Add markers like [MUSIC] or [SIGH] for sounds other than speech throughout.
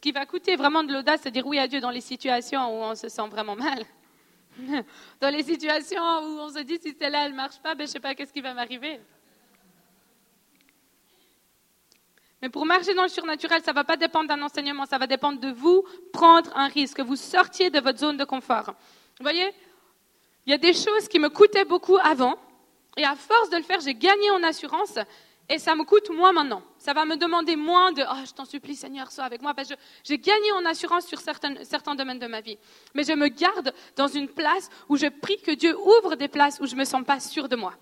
Ce qui va coûter vraiment de l'audace, c'est dire oui à Dieu dans les situations où on se sent vraiment mal. [LAUGHS] Dans les situations où on se dit si celle-là elle marche pas, ben, je sais pas qu'est-ce qui va m'arriver. Mais pour marcher dans le surnaturel, ça ne va pas dépendre d'un enseignement, ça va dépendre de vous prendre un risque, que vous sortiez de votre zone de confort. Vous voyez, il y a des choses qui me coûtaient beaucoup avant, et à force de le faire, j'ai gagné en assurance, et ça me coûte moins maintenant. Ça va me demander moins de oh, je t'en supplie, Seigneur, sois avec moi. Parce que j'ai gagné en assurance sur certains, certains domaines de ma vie. Mais je me garde dans une place où je prie que Dieu ouvre des places où je ne me sens pas sûre de moi.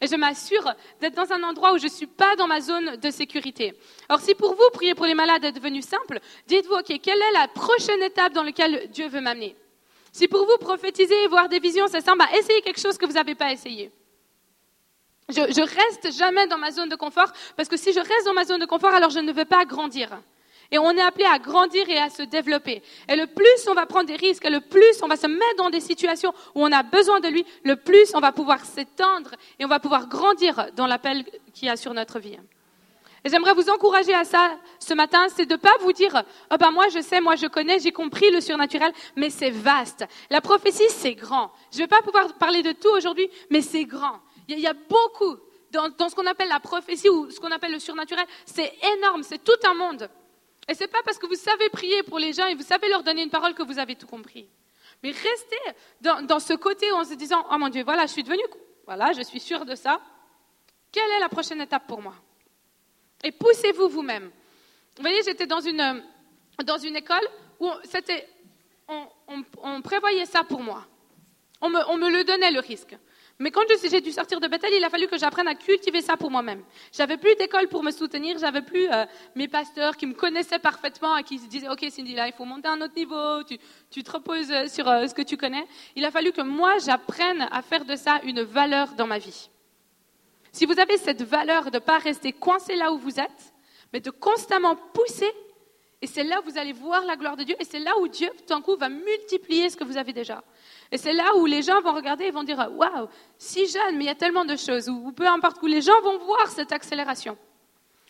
Et je m'assure d'être dans un endroit où je ne suis pas dans ma zone de sécurité. Alors si pour vous, prier pour les malades est devenu simple, dites-vous, OK, quelle est la prochaine étape dans laquelle Dieu veut m'amener? Si pour vous, prophétiser et voir des visions, c'est simple, bah, essayez quelque chose que vous n'avez pas essayé. Je, reste jamais dans ma zone de confort parce que si je reste dans ma zone de confort, alors je ne veux pas grandir. Et on est appelé à grandir et à se développer. Et le plus on va prendre des risques, le plus on va se mettre dans des situations où on a besoin de lui, le plus on va pouvoir s'étendre et on va pouvoir grandir dans l'appel qu'il y a sur notre vie. Et j'aimerais vous encourager à ça ce matin, c'est de ne pas vous dire, oh ben moi je sais, moi je connais, j'ai compris le surnaturel, mais c'est vaste. La prophétie, c'est grand. Je ne vais pas pouvoir parler de tout aujourd'hui, mais c'est grand. Il y a beaucoup dans, ce qu'on appelle la prophétie ou ce qu'on appelle le surnaturel. C'est énorme, c'est tout un monde. Et ce n'est pas parce que vous savez prier pour les gens et vous savez leur donner une parole que vous avez tout compris. Mais restez dans, ce côté en se disant, oh mon Dieu, voilà, je suis devenu, voilà, je suis sûre de ça. Quelle est la prochaine étape pour moi? Et poussez-vous vous-même. Vous voyez, j'étais dans une, une école où on, prévoyait ça pour moi. On me le donnait, le risque. Mais quand j'ai dû sortir de Bethel, il a fallu que j'apprenne à cultiver ça pour moi-même. J'avais plus d'école pour me soutenir, j'avais plus euh, mes pasteurs qui me connaissaient parfaitement et qui se disaient OK Cindy là il faut monter à un autre niveau, tu, tu te reposes sur euh, ce que tu connais. Il a fallu que moi j'apprenne à faire de ça une valeur dans ma vie. Si vous avez cette valeur de ne pas rester coincé là où vous êtes, mais de constamment pousser, et c'est là où vous allez voir la gloire de Dieu, et c'est là où Dieu, tout d'un coup, va multiplier ce que vous avez déjà. Et c'est là où les gens vont regarder et vont dire Waouh, si jeune, mais il y a tellement de choses, ou peu importe, où les gens vont voir cette accélération.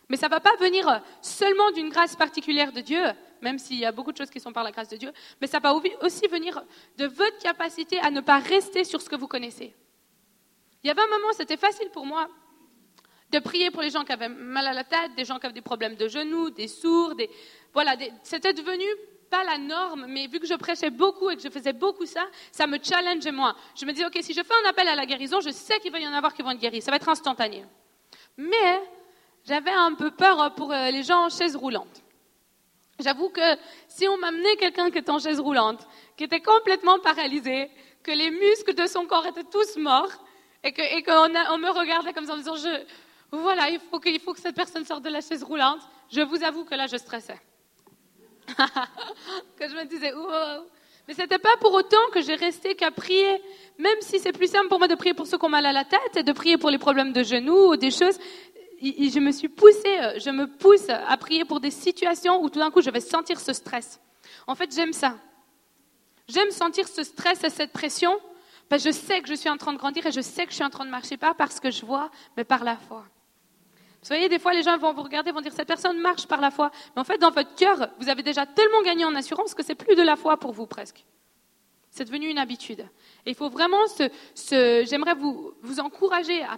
Mais ça ne va pas venir seulement d'une grâce particulière de Dieu, même s'il y a beaucoup de choses qui sont par la grâce de Dieu, mais ça va aussi venir de votre capacité à ne pas rester sur ce que vous connaissez. Il y avait un moment, c'était facile pour moi de prier pour les gens qui avaient mal à la tête, des gens qui avaient des problèmes de genoux, des sourds, des... voilà, c'était devenu pas la norme, mais vu que je prêchais beaucoup et que je faisais beaucoup ça, ça me challenge moi. Je me dis, OK, si je fais un appel à la guérison, je sais qu'il va y en avoir qui vont être guéris. Ça va être instantané. Mais j'avais un peu peur pour euh, les gens en chaise roulante. J'avoue que si on m'amenait quelqu'un qui était en chaise roulante, qui était complètement paralysé, que les muscles de son corps étaient tous morts, et qu'on me regardait comme ça en disant, je, voilà, il faut que cette personne sorte de la chaise roulante, je vous avoue que là, je stressais. [LAUGHS] que je me disais, wow. Mais c'était pas pour autant que j'ai resté qu'à prier, même si c'est plus simple pour moi de prier pour ceux qui ont mal à la tête et de prier pour les problèmes de genoux ou des choses. Je me suis poussée, euh, je me pousse à prier pour des situations où tout d'un coup je vais sentir ce stress. En fait, j'aime ça. J'aime sentir ce stress et cette pression, que je sais que je suis en train de grandir et je sais que je suis en train de marcher pas parce que je vois, mais par la foi. Vous voyez, des fois, les gens vont vous regarder, vont dire, cette personne marche par la foi. Mais en fait, dans votre cœur, vous avez déjà tellement gagné en assurance que c'est plus de la foi pour vous presque. C'est devenu une habitude. Et il faut vraiment j'aimerais vous, encourager à,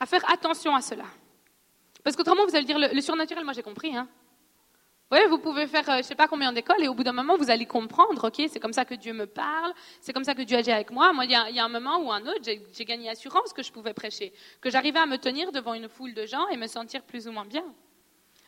à, faire attention à cela. Parce qu'autrement, vous allez dire, le, le surnaturel, moi j'ai compris, hein. Vous pouvez faire euh, je ne sais pas combien d'écoles et au bout d'un moment, vous allez comprendre, ok, c'est comme ça que Dieu me parle, c'est comme ça que Dieu agit avec moi. Moi, il y a, un moment ou un autre, j'ai gagné assurance que je pouvais prêcher, que j'arrivais à me tenir devant une foule de gens et me sentir plus ou moins bien.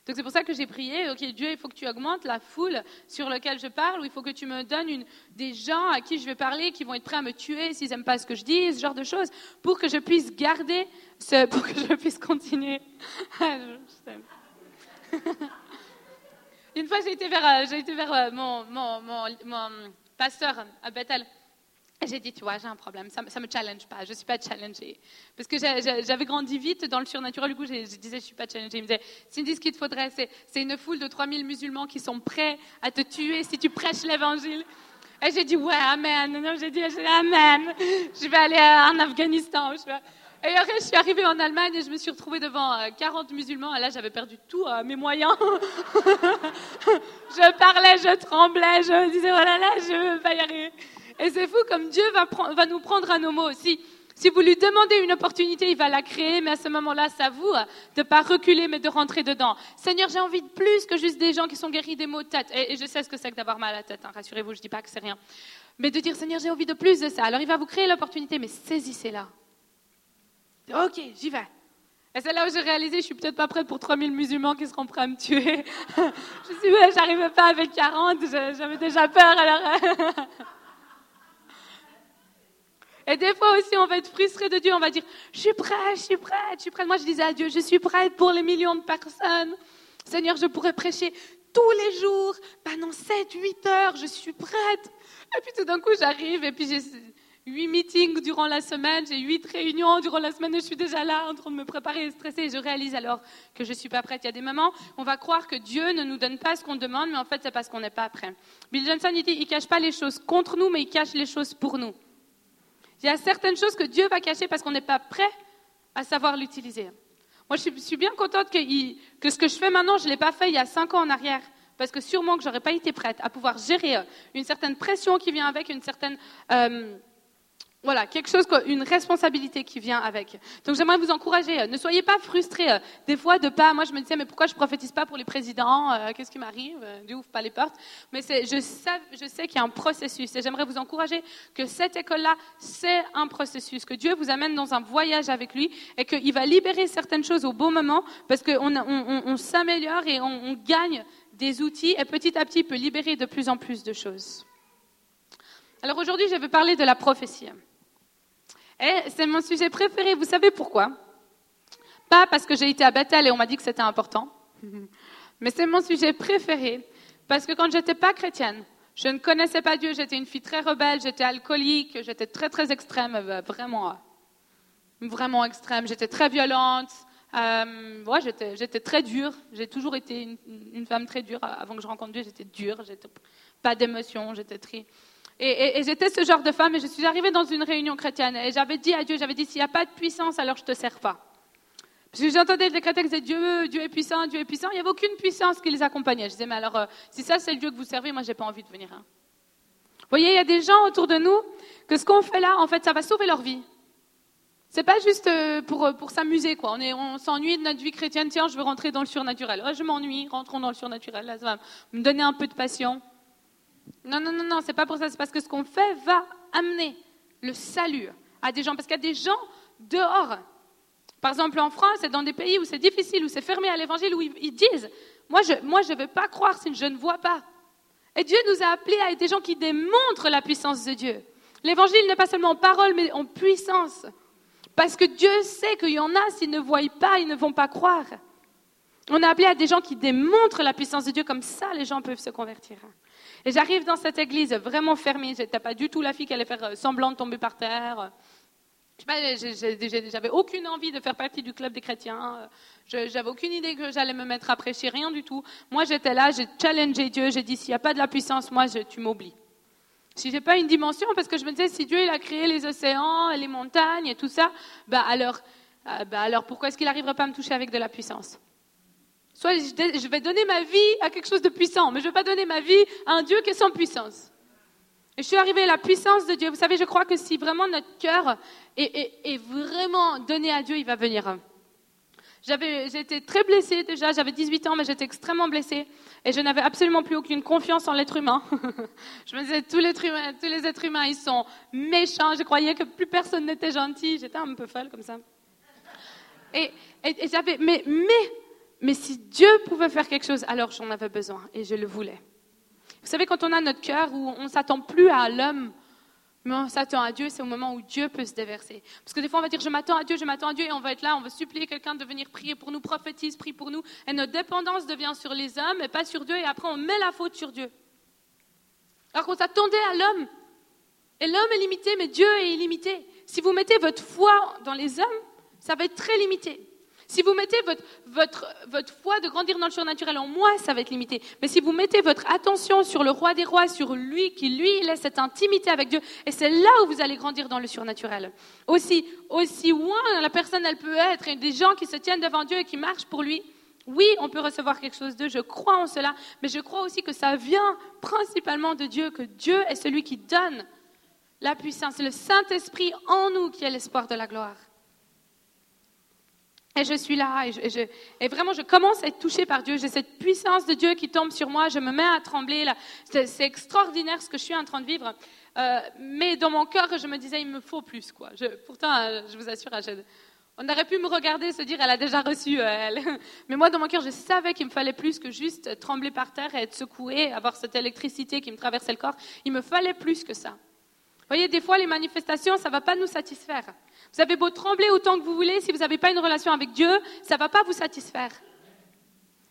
Donc c'est pour ça que j'ai prié, ok Dieu, il faut que tu augmentes la foule sur laquelle je parle, ou il faut que tu me donnes des gens à qui je vais parler, qui vont être prêts à me tuer s'ils n'aiment pas ce que je dis, ce genre de choses, pour que je puisse garder, ce, [LAUGHS] pour que je puisse continuer. [LAUGHS] [LAUGHS] Une fois, j'ai été vers, euh, euh, mon, mon, mon, mon, pasteur à Bethel. Et j'ai dit, tu vois, j'ai un problème, ça ne me challenge pas, je ne suis pas challengée. Parce que j'avais grandi vite dans le surnaturel, du coup, je, disais, je ne suis pas challengée. Il me disait, Cindy, ce qu'il te faudrait, c'est une foule de 3000 musulmans qui sont prêts à te tuer si tu prêches l'évangile. Et j'ai dit, ouais, amen. J'ai dit, amen. Je vais aller en Afghanistan. Et après, je suis arrivée en Allemagne et je me suis retrouvée devant 40 euh, musulmans. Et là, j'avais perdu tous euh, mes moyens. [LAUGHS] je parlais, je tremblais, je me disais, oh là je vais pas y arriver. Et c'est fou comme Dieu va, nous prendre à nos mots aussi. Si vous lui demandez une opportunité, il va la créer, mais à ce moment-là, c'est à vous de ne pas reculer, mais de rentrer dedans. Seigneur, j'ai envie de plus que juste des gens qui sont guéris des maux de tête. Et, je sais ce que c'est que d'avoir mal à la tête, hein, rassurez-vous, je ne dis pas que c'est rien. Mais de dire, Seigneur, j'ai envie de plus de ça. Alors il va vous créer l'opportunité, mais saisissez-la. Ok, j'y vais. Et c'est là où j'ai réalisé, je suis peut-être pas prête pour 3000 musulmans qui seront prêts à me tuer. [LAUGHS] je suis, ouais, j'arrivais pas avec 40, j'avais déjà peur alors. [LAUGHS] Et des fois aussi, on va être frustré de Dieu, on va dire, je suis prête, je suis prête, je suis prête. Moi, je disais à Dieu, je suis prête pour les millions de personnes. Seigneur, je pourrais prêcher tous les jours, pendant 7, 8 heures, je suis prête. Et puis tout d'un coup, j'arrive et puis j'ai huit meetings durant la semaine, j'ai huit réunions durant la semaine et je suis déjà là en train de me préparer et stresser. Et je réalise alors que je ne suis pas prête. Il y a des moments on va croire que Dieu ne nous donne pas ce qu'on demande, mais en fait, c'est parce qu'on n'est pas prêt. Bill Johnson, il dit, il cache pas les choses contre nous, mais il cache les choses pour nous. Il y a certaines choses que Dieu va cacher parce qu'on n'est pas prêt à savoir l'utiliser. Moi, je suis bien contente que, ce que je fais maintenant, je ne l'ai pas fait il y a cinq ans en arrière. Parce que sûrement que je n'aurais pas été prête à pouvoir gérer une certaine pression qui vient avec, une certaine euh, voilà, quelque chose, une responsabilité qui vient avec. Donc j'aimerais vous encourager. Euh, ne soyez pas frustrés. Euh, des fois, de pas. Moi, je me disais, mais pourquoi je prophétise pas pour les présidents euh, Qu'est-ce qui m'arrive Dieu ouvre pas les portes. Mais je sais, je sais qu'il y a un processus. Et j'aimerais vous encourager que cette école-là, c'est un processus. Que Dieu vous amène dans un voyage avec lui et qu'il va libérer certaines choses au bon moment parce qu'on on, on, s'améliore et on, on gagne des outils et petit à petit peut libérer de plus en plus de choses. Alors aujourd'hui, je vais parler de la prophétie. Et c'est mon sujet préféré. Vous savez pourquoi? Pas parce que j'ai été à Bethel et on m'a dit que c'était important, [LAUGHS] mais c'est mon sujet préféré parce que quand j'étais pas chrétienne, je ne connaissais pas Dieu, j'étais une fille très rebelle, j'étais alcoolique, j'étais très très extrême, euh, vraiment, vraiment extrême. J'étais très violente, euh, j'étais très dure. J'ai toujours été une, une, femme très dure. Avant que je rencontre Dieu, j'étais dure. J'étais pas d'émotion. J'étais très, et, j'étais ce genre de femme et je suis arrivée dans une réunion chrétienne et j'avais dit à Dieu, j'avais dit, s'il n'y a pas de puissance, alors je ne te sers pas. Parce que j'entendais des chrétiens qui Dieu, Dieu est puissant, Dieu est puissant. Il n'y avait aucune puissance qui les accompagnait. Je disais, mais alors, euh, si ça c'est le Dieu que vous servez, moi, j'ai pas envie de venir. Hein. Vous voyez, il y a des gens autour de nous que ce qu'on fait là, en fait, ça va sauver leur vie. C'est pas juste euh, pour, euh, pour s'amuser, quoi. On s'ennuie de notre vie chrétienne. Tiens, je veux rentrer dans le surnaturel. Oh, je m'ennuie, rentrons dans le surnaturel. Là, ça va me donner un peu de passion. Non, non, non, non, c'est pas pour ça. C'est parce que ce qu'on fait va amener le salut à des gens. Parce qu'il y a des gens dehors. Par exemple, en France et dans des pays où c'est difficile, où c'est fermé à l'évangile, où ils disent Moi, je ne veux pas croire si je ne vois pas. Et Dieu nous a appelés à être des gens qui démontrent la puissance de Dieu. L'évangile n'est pas seulement en parole, mais en puissance. Parce que Dieu sait qu'il y en a, s'ils ne voient pas, ils ne vont pas croire. On a appelé à des gens qui démontrent la puissance de Dieu, comme ça les gens peuvent se convertir. Et j'arrive dans cette église vraiment fermée. J'étais pas du tout la fille qui allait faire euh, semblant de tomber par terre. J'avais aucune envie de faire partie du club des chrétiens. J'avais aucune idée que j'allais me mettre à prêcher, rien du tout. Moi, j'étais là, j'ai challengé Dieu. J'ai dit, s'il n'y a pas de la puissance, moi, tu m'oublies. Si j'ai pas une dimension, parce que je me disais, si Dieu il a créé les océans, les montagnes et tout ça, bah alors, euh, bah alors pourquoi est-ce qu'il n'arriverait pas à me toucher avec de la puissance? Soit je vais donner ma vie à quelque chose de puissant, mais je ne vais pas donner ma vie à un Dieu qui est sans puissance. Et je suis arrivée à la puissance de Dieu. Vous savez, je crois que si vraiment notre cœur est, vraiment donné à Dieu, il va venir. J'étais très blessée déjà, j'avais 18 ans, mais j'étais extrêmement blessée. Et je n'avais absolument plus aucune confiance en l'être humain. [LAUGHS] je me disais, tous les, humains, tous les êtres humains, ils sont méchants. Je croyais que plus personne n'était gentil. J'étais un peu folle comme ça. Et, et, et j'avais, mais, mais mais si Dieu pouvait faire quelque chose, alors j'en avais besoin et je le voulais. Vous savez, quand on a notre cœur où on ne s'attend plus à l'homme, mais on s'attend à Dieu, c'est au moment où Dieu peut se déverser. Parce que des fois, on va dire, je m'attends à Dieu, je m'attends à Dieu, et on va être là, on va supplier quelqu'un de venir prier pour nous, prophétise, prie pour nous, et notre dépendance devient sur les hommes et pas sur Dieu, et après on met la faute sur Dieu. Alors qu'on s'attendait à l'homme. Et l'homme est limité, mais Dieu est illimité. Si vous mettez votre foi dans les hommes, ça va être très limité. Si vous mettez votre, votre, votre foi de grandir dans le surnaturel en moi, ça va être limité. Mais si vous mettez votre attention sur le roi des rois, sur lui, qui lui, a cette intimité avec Dieu, et c'est là où vous allez grandir dans le surnaturel. Aussi, aussi loin la personne, elle peut être, et des gens qui se tiennent devant Dieu et qui marchent pour lui, Oui, on peut recevoir quelque chose d'eux, je crois en cela, mais je crois aussi que ça vient principalement de Dieu, que Dieu est celui qui donne la puissance. C'est le Saint-Esprit en nous qui est l'espoir de la gloire. Et je suis là, et, vraiment, je commence à être touchée par Dieu. J'ai cette puissance de Dieu qui tombe sur moi, je me mets à trembler. C'est extraordinaire ce que je suis en train de vivre. Euh, mais dans mon cœur, je me disais, il me faut plus. Pourtant, euh, je vous assure, on aurait pu me regarder et se dire, elle a déjà reçu, euh, elle. [LAUGHS] Mais moi, dans mon cœur, je savais qu'il me fallait plus que juste trembler par terre et être secouée, avoir cette électricité qui me traversait le corps. Il me fallait plus que ça. Vous voyez, des fois, les manifestations, ça ne va pas nous satisfaire. Vous avez beau trembler autant que vous voulez, si vous n'avez pas une relation avec Dieu, ça ne va pas vous satisfaire.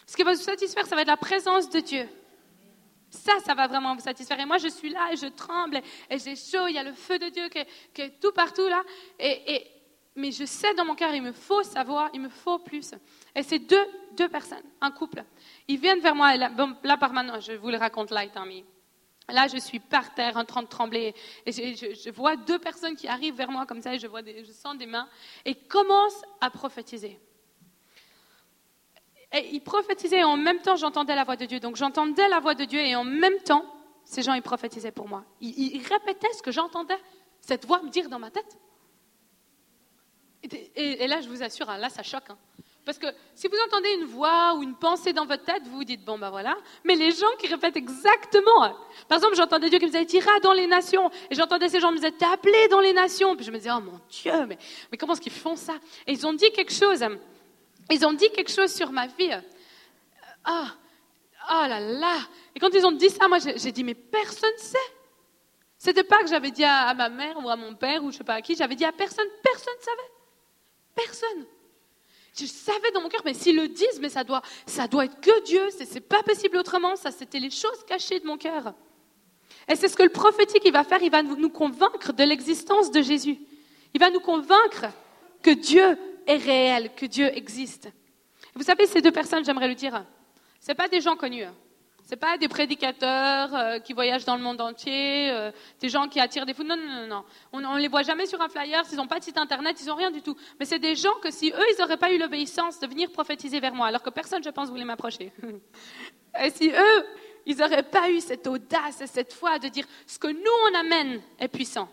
Ce qui va vous satisfaire, ça va être la présence de Dieu. Ça, ça va vraiment vous satisfaire. Et moi, je suis là et je tremble et j'ai chaud. Il y a le feu de Dieu qui est, tout partout là. Et, mais je sais dans mon cœur, il me faut savoir, il me faut plus. Et c'est deux, deux personnes, un couple. Ils viennent vers moi. Là, là par maintenant, je vous le raconte là, mais Là, je suis par terre en train de trembler. Et je, vois deux personnes qui arrivent vers moi comme ça, et je, vois je sens des mains, et commencent à prophétiser. Et ils prophétisaient, et en même temps, j'entendais la voix de Dieu. Donc, j'entendais la voix de Dieu, et en même temps, ces gens, ils prophétisaient pour moi. Ils, répétaient ce que j'entendais, cette voix me dire dans ma tête. Et, là, je vous assure, hein, là, ça choque. Hein. Parce que si vous entendez une voix ou une pensée dans votre tête, vous vous dites, bon ben voilà. Mais les gens qui répètent exactement. Par exemple, j'entendais Dieu qui me disait, tira dans les nations. Et j'entendais ces gens me disaient, appelé dans les nations. Puis je me disais, oh mon Dieu, mais, mais comment est-ce qu'ils font ça? Et ils ont dit quelque chose. Ils ont dit quelque chose sur ma vie. Ah, oh, là là. Et quand ils ont dit ça, moi j'ai dit, mais personne ne sait. C'était pas que j'avais dit à, à, ma mère ou à mon père ou je sais pas à qui, j'avais dit à personne, personne ne savait. Personne. Je savais dans mon cœur, mais s'ils le disent, mais ça doit, ça doit être que Dieu, c'est pas possible autrement, ça c'était les choses cachées de mon cœur. Et c'est ce que le prophétique va faire, il va nous convaincre de l'existence de Jésus. Il va nous convaincre que Dieu est réel, que Dieu existe. Vous savez, ces deux personnes, j'aimerais le dire, ce pas des gens connus. Ce pas des prédicateurs euh, qui voyagent dans le monde entier, euh, des gens qui attirent des fous. Non, non, non, non. On ne les voit jamais sur un flyer, ils n'ont pas de site internet, ils n'ont rien du tout. Mais c'est des gens que si eux, ils n'auraient pas eu l'obéissance de venir prophétiser vers moi, alors que personne, je pense, voulait m'approcher. [LAUGHS] et si eux, ils n'auraient pas eu cette audace et cette foi de dire ce que nous, on amène est puissant.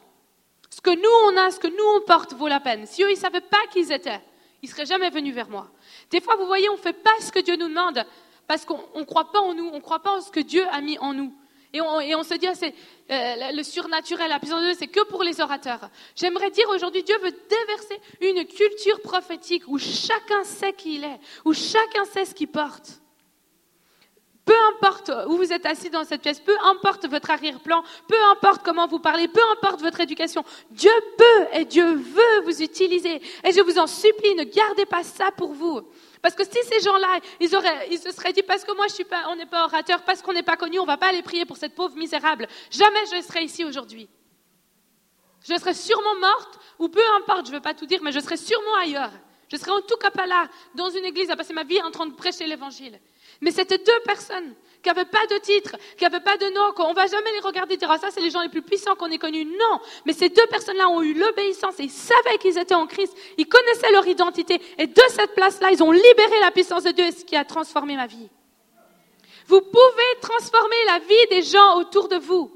Ce que nous, on a, ce que nous, on porte vaut la peine. Si eux, ils ne savaient pas qui ils étaient, ils seraient jamais venus vers moi. Des fois, vous voyez, on fait pas ce que Dieu nous demande parce qu'on ne croit pas en nous, on ne croit pas en ce que Dieu a mis en nous. Et on, se dit, ah, c'est euh, le surnaturel, la puissance de Dieu, c'est que pour les orateurs. J'aimerais dire aujourd'hui, Dieu veut déverser une culture prophétique où chacun sait qui il est, où chacun sait ce qu'il porte. Peu importe où vous êtes assis dans cette pièce, peu importe votre arrière-plan, peu importe comment vous parlez, peu importe votre éducation, Dieu peut et Dieu veut vous utiliser. Et je vous en supplie, ne gardez pas ça pour vous. Parce que si ces gens-là, ils, se seraient dit, parce que moi, je suis pas, on n'est pas orateur, parce qu'on n'est pas connu, on ne va pas aller prier pour cette pauvre misérable, jamais je serais ici aujourd'hui. Je serais sûrement morte, ou peu importe, je ne veux pas tout dire, mais je serais sûrement ailleurs. Je serais en tout cas pas là, dans une église, à passer ma vie en train de prêcher l'évangile. Mais c'était deux personnes qui n'avaient pas de titre, qui n'avaient pas de nom, qu'on ne va jamais les regarder et dire ah, ça, c'est les gens les plus puissants qu'on ait connus. Non, mais ces deux personnes-là ont eu l'obéissance et ils savaient qu'ils étaient en Christ, ils connaissaient leur identité et de cette place-là, ils ont libéré la puissance de Dieu et ce qui a transformé ma vie. Vous pouvez transformer la vie des gens autour de vous.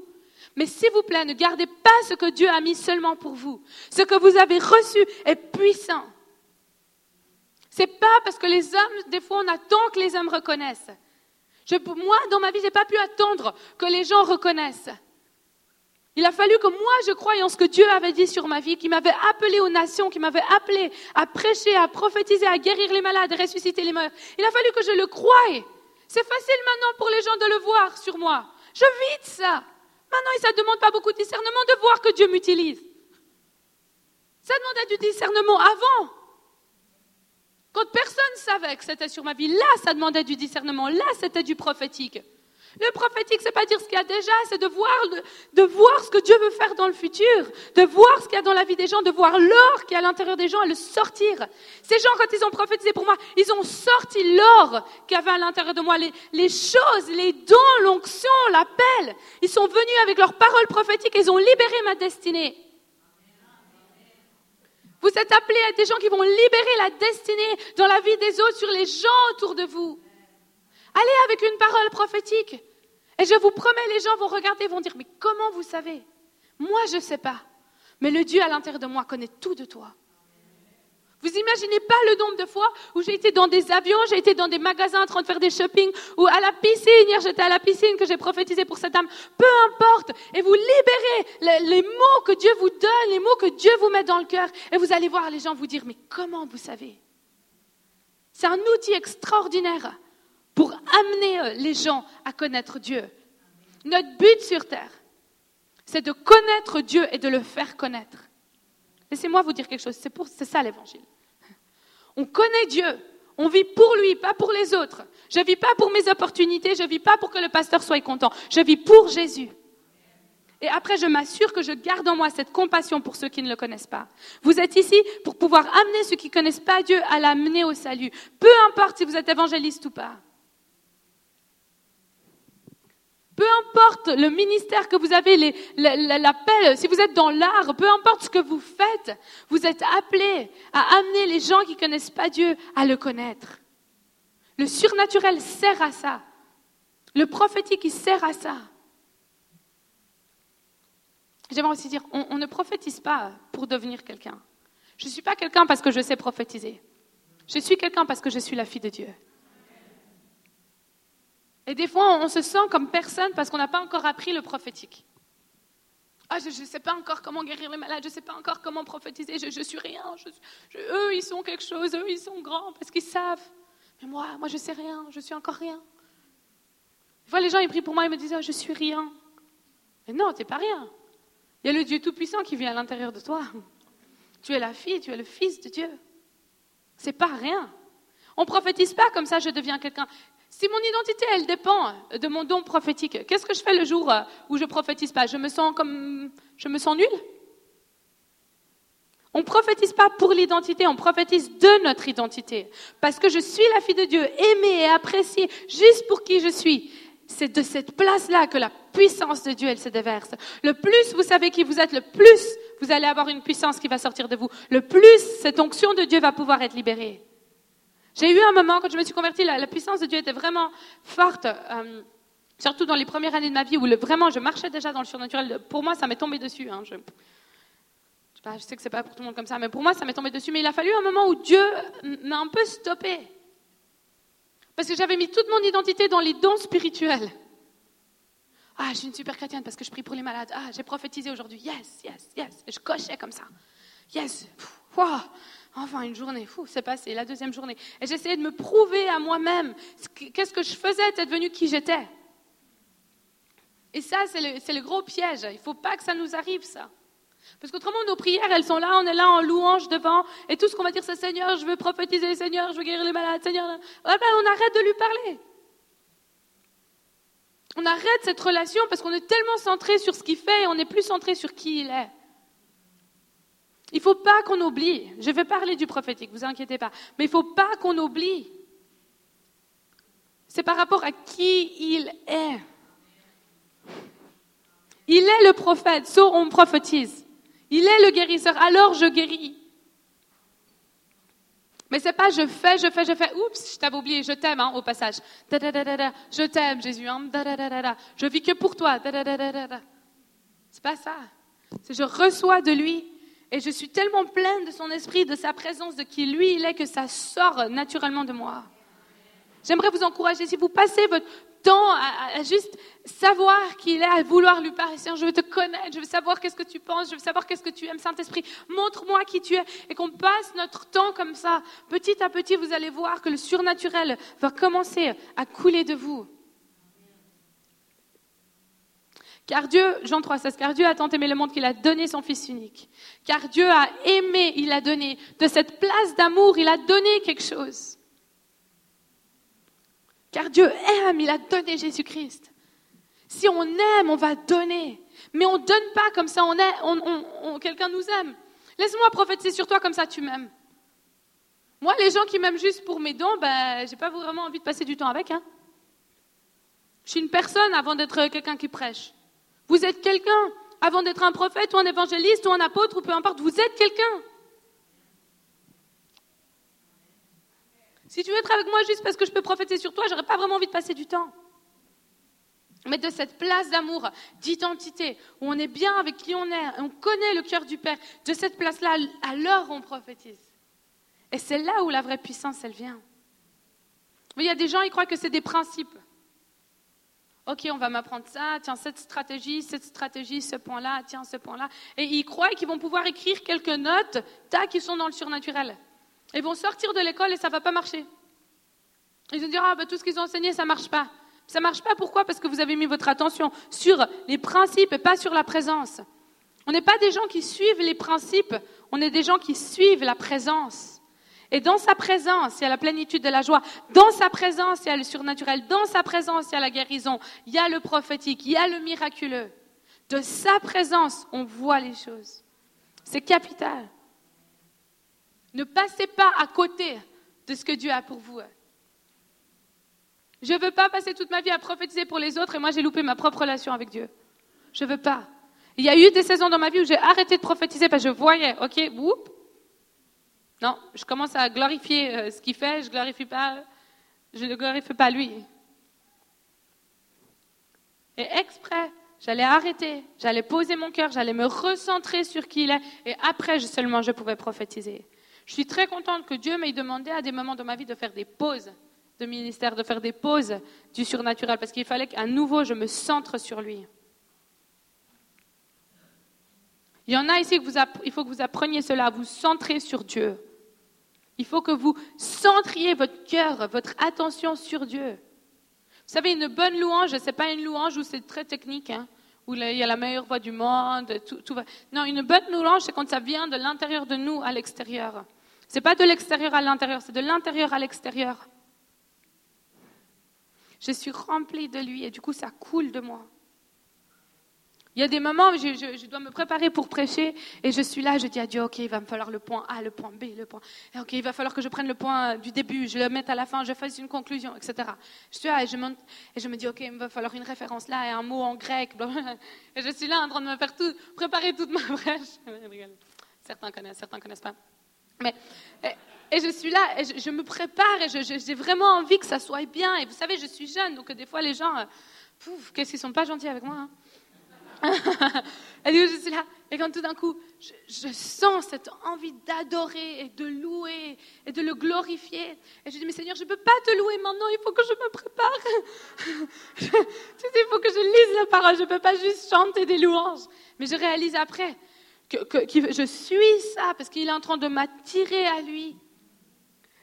Mais s'il vous plaît, ne gardez pas ce que Dieu a mis seulement pour vous. Ce que vous avez reçu est puissant. C'est pas parce que les hommes, des fois, on attend que les hommes reconnaissent. Moi, dans ma vie, je n'ai pas pu attendre que les gens reconnaissent. Il a fallu que moi, je croie en ce que Dieu avait dit sur ma vie, qui m'avait appelé aux nations, qui m'avait appelé à prêcher, à prophétiser, à guérir les malades, à ressusciter les morts. Il a fallu que je le croie. C'est facile maintenant pour les gens de le voir sur moi. Je vis de ça. Maintenant, ça ne demande pas beaucoup de discernement de voir que Dieu m'utilise. Ça demandait du discernement avant. Quand personne ne savait que c'était sur ma vie, là, ça demandait du discernement, là, c'était du prophétique. Le prophétique, c'est pas dire ce qu'il y a déjà, c'est de voir, de voir ce que Dieu veut faire dans le futur, de voir ce qu'il y a dans la vie des gens, de voir l'or qui est à l'intérieur des gens et le sortir. Ces gens, quand ils ont prophétisé pour moi, ils ont sorti l'or qu'il y avait à l'intérieur de moi, les, les choses, les dons, l'onction, l'appel. Ils sont venus avec leurs paroles prophétiques et ils ont libéré ma destinée. Vous êtes appelés à des gens qui vont libérer la destinée dans la vie des autres, sur les gens autour de vous. Allez avec une parole prophétique. Et je vous promets, les gens vont regarder, vont dire, mais comment vous savez? Moi, je ne sais pas. Mais le Dieu à l'intérieur de moi connaît tout de toi. Vous imaginez pas le nombre de fois où j'ai été dans des avions, j'ai été dans des magasins en train de faire des shopping, ou à la piscine, hier j'étais à la piscine que j'ai prophétisé pour cette âme. Peu importe. Et vous libérez les, les, mots que Dieu vous donne, les mots que Dieu vous met dans le cœur. Et vous allez voir les gens vous dire, mais comment vous savez? C'est un outil extraordinaire pour amener euh, les gens à connaître Dieu. Notre but sur terre, c'est de connaître Dieu et de le faire connaître. Laissez-moi vous dire quelque chose, c'est ça l'évangile. On connaît Dieu, on vit pour lui, pas pour les autres. Je ne vis pas pour mes opportunités, je vis pas pour que le pasteur soit content, je vis pour Jésus. Et après, je m'assure que je garde en moi cette compassion pour ceux qui ne le connaissent pas. Vous êtes ici pour pouvoir amener ceux qui ne connaissent pas Dieu à l'amener au salut. Peu importe si vous êtes évangéliste ou pas. Peu importe le ministère que vous avez, l'appel, si vous êtes dans l'art, peu importe ce que vous faites, vous êtes appelés à amener les gens qui ne connaissent pas Dieu à le connaître. Le surnaturel sert à ça. Le prophétique, il sert à ça. J'aimerais aussi dire, on ne prophétise pas pour devenir quelqu'un. Je ne suis pas quelqu'un parce que je sais prophétiser. Je suis quelqu'un parce que je suis la fille de Dieu. Et des fois, on se sent comme personne parce qu'on n'a pas encore appris le prophétique. Ah, je ne sais pas encore comment guérir les malades, je ne sais pas encore comment prophétiser, je, ne suis rien. eux, ils sont quelque chose, eux, ils sont grands parce qu'ils savent. Mais moi, moi, je ne sais rien, je suis encore rien. Des fois, les gens, ils prient pour moi, ils me disent, oh, je suis rien. Mais non, tu n'es pas rien. Il y a le Dieu Tout-Puissant qui vit à l'intérieur de toi. Tu es la fille, tu es le fils de Dieu. C'est pas rien. On prophétise pas comme ça, je deviens quelqu'un. Si mon identité, elle dépend de mon don prophétique, qu'est-ce que je fais le jour euh, où je prophétise pas? Je me sens comme, je me sens nulle? On ne prophétise pas pour l'identité, on prophétise de notre identité. Parce que je suis la fille de Dieu, aimée et appréciée juste pour qui je suis. C'est de cette place-là que la puissance de Dieu, elle se déverse. Le plus vous savez qui vous êtes, le plus vous allez avoir une puissance qui va sortir de vous. Le plus cette onction de Dieu va pouvoir être libérée. J'ai eu un moment, quand je me suis convertie, la, puissance de Dieu était vraiment forte, euh, surtout dans les premières années de ma vie, où vraiment je marchais déjà dans le surnaturel. Pour moi, ça m'est tombé dessus. Hein, je, sais que c'est pas pour tout le monde comme ça, mais pour moi, ça m'est tombé dessus. Mais il a fallu un moment où Dieu m'a un peu stoppé. Parce que j'avais mis toute mon identité dans les dons spirituels. Ah, je suis une super chrétienne parce que je prie pour les malades. Ah, j'ai prophétisé aujourd'hui. Yes, yes, yes. Et je cochais comme ça. Yes. Wow. Enfin, une journée, fou, c'est passé, la deuxième journée. Et j'essayais de me prouver à moi-même qu'est-ce que je faisais, être devenu qui j'étais. Et ça, c'est le, le, gros piège. Il ne faut pas que ça nous arrive, ça. Parce qu'autrement, nos prières, elles sont là, on est là en louange devant, et tout ce qu'on va dire, c'est Seigneur, je veux prophétiser, Seigneur, je veux guérir les malades, Seigneur. on arrête de lui parler. On arrête cette relation parce qu'on est tellement centré sur ce qu'il fait et on n'est plus centré sur qui il est. Il ne faut pas qu'on oublie. Je vais parler du prophétique, vous inquiétez pas. Mais il ne faut pas qu'on oublie. C'est par rapport à qui il est. Il est le prophète, so on prophétise. Il est le guérisseur, alors je guéris. Mais c'est pas je fais, je fais, je fais. Oups, je t'avais oublié, je t'aime hein, au passage. je t'aime, Jésus. Hein, je vis que pour toi. C'est pas ça. C'est je reçois de lui et je suis tellement pleine de son esprit, de sa présence, de qui lui il est, que ça sort naturellement de moi. J'aimerais vous encourager, si vous passez votre temps à, juste savoir qui il est, à vouloir lui parler, je veux te connaître, je veux savoir qu'est-ce que tu penses, je veux savoir qu'est-ce que tu aimes, Saint-Esprit, montre-moi qui tu es, et qu'on passe notre temps comme ça, petit à petit, vous allez voir que le surnaturel va commencer à couler de vous. Car Dieu, Jean 3, 16, car Dieu a tant aimé le monde qu'il a donné son Fils unique. Car Dieu a aimé, il a donné. De cette place d'amour, il a donné quelque chose. Car Dieu aime, il a donné Jésus-Christ. Si on aime, on va donner. Mais on ne donne pas comme ça, on est, quelqu'un nous aime. Laisse-moi prophétiser sur toi comme ça, tu m'aimes. Moi, les gens qui m'aiment juste pour mes dons, ben, j'ai pas vraiment envie de passer du temps avec. Hein. Je suis une personne avant d'être quelqu'un qui prêche. Vous êtes quelqu'un avant d'être un prophète ou un évangéliste ou un apôtre ou peu importe, vous êtes quelqu'un. Si tu veux être avec moi juste parce que je peux prophétiser sur toi, j'aurais pas vraiment envie de passer du temps. Mais de cette place d'amour, d'identité, où on est bien avec qui on est, on connaît le cœur du Père, de cette place-là, alors on prophétise. Et c'est là où la vraie puissance, elle vient. Il y a des gens, qui croient que c'est des principes. Ok, on va m'apprendre ça, tiens, cette stratégie, cette stratégie, ce point-là, tiens, ce point-là. Et ils croient qu'ils vont pouvoir écrire quelques notes, tac, qui sont dans le surnaturel. Ils vont sortir de l'école et ça ne va pas marcher. Ils vont dire, ah, ben, tout ce qu'ils ont enseigné, ça ne marche pas. Ça ne marche pas pourquoi? Parce que vous avez mis votre attention sur les principes et pas sur la présence. On n'est pas des gens qui suivent les principes, on est des gens qui suivent la présence. Et dans sa présence, il y a la plénitude de la joie. Dans sa présence, il y a le surnaturel. Dans sa présence, il y a la guérison. Il y a le prophétique. Il y a le miraculeux. De sa présence, on voit les choses. C'est capital. Ne passez pas à côté de ce que Dieu a pour vous. Je ne veux pas passer toute ma vie à prophétiser pour les autres et moi j'ai loupé ma propre relation avec Dieu. Je ne veux pas. Il y a eu des saisons dans ma vie où j'ai arrêté de prophétiser parce que je voyais, ok, whoop, non, je commence à glorifier euh, ce qu'il fait, je glorifie pas, je ne glorifie pas lui. Et exprès, j'allais arrêter, j'allais poser mon cœur, j'allais me recentrer sur qui il est, et après seulement je pouvais prophétiser. Je suis très contente que Dieu m'ait demandé à des moments de ma vie de faire des pauses de ministère, de faire des pauses du surnaturel, parce qu'il fallait qu'à nouveau je me centre sur lui. Il y en a ici que il faut que vous appreniez cela, à vous centrer sur Dieu. Il faut que vous centriez votre cœur, votre attention sur Dieu. Vous savez, une bonne louange, ce n'est pas une louange où c'est très technique, hein, où il y a la meilleure voix du monde, tout, va. Non, une bonne louange, c'est quand ça vient de l'intérieur de nous à l'extérieur. Ce n'est pas de l'extérieur à l'intérieur, c'est de l'intérieur à l'extérieur. Je suis remplie de lui et du coup, ça coule de moi. Il y a des moments où je, dois me préparer pour prêcher et je suis là, je dis à Dieu, ok, il va me falloir le point A, le point B, le point. Ok, il va falloir que je prenne le point du début, je le mette à la fin, je fasse une conclusion, etc. Je suis là et je, me dis, ok, il va falloir une référence là et un mot en grec. Et je suis là en train de me faire tout, préparer toute ma [LAUGHS] brèche. Certains connaissent, certains connaissent pas. Mais, et, je suis là et je, me prépare et j'ai vraiment envie que ça soit bien. Et vous savez, je suis jeune, donc des fois les gens, euh, qu'est-ce qu'ils sont pas gentils avec moi. Hein [LAUGHS] et je suis là, et quand tout d'un coup, je, sens cette envie d'adorer et de louer et de le glorifier. Et je dis, mais Seigneur, je ne peux pas te louer maintenant, il faut que je me prépare. [LAUGHS] sais, il faut que je lise la parole, je ne peux pas juste chanter des louanges. Mais je réalise après que je suis ça, parce qu'il est en train de m'attirer à lui.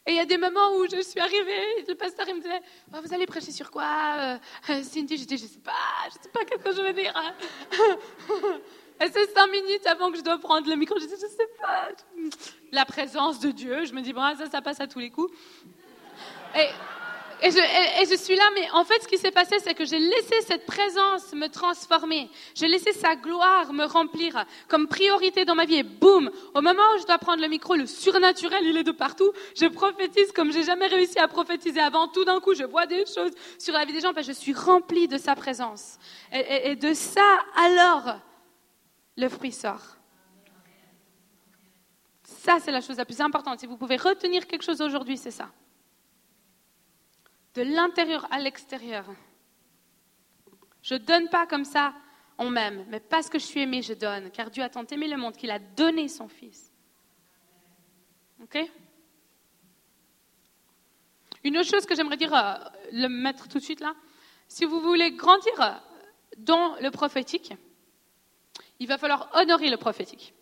Et il y a des moments où je suis arrivée, le pasteur il me disait oh, Vous allez prêcher sur quoi euh, euh Cindy, je dis Je sais pas, je ne sais pas qu'est-ce que je vais dire. [LAUGHS] Et c'est cinq minutes avant que je dois prendre le micro, je dis Je ne sais pas. La présence de Dieu, je me dis Bon, ça, ça passe à tous les coups. Et et je, suis là, mais en fait, ce qui s'est passé, c'est que j'ai laissé cette présence me transformer. J'ai laissé sa gloire me remplir comme priorité dans ma vie. Et boum, au moment où je dois prendre le micro, le surnaturel, il est de partout. Je prophétise comme j'ai jamais réussi à prophétiser avant. Tout d'un coup, je vois des choses sur la vie des gens parce que je suis remplie de sa présence. et de ça, alors, le fruit sort. Ça, c'est la chose la plus importante. Si vous pouvez retenir quelque chose aujourd'hui, c'est ça de l'intérieur à l'extérieur. Je ne donne pas comme ça, on m'aime, mais parce que je suis aimé, je donne, car Dieu a tant aimé le monde qu'il a donné son Fils. Ok? Une autre chose que j'aimerais dire, euh, le mettre tout de suite là, si vous voulez grandir euh, dans le prophétique, il va falloir honorer le prophétique.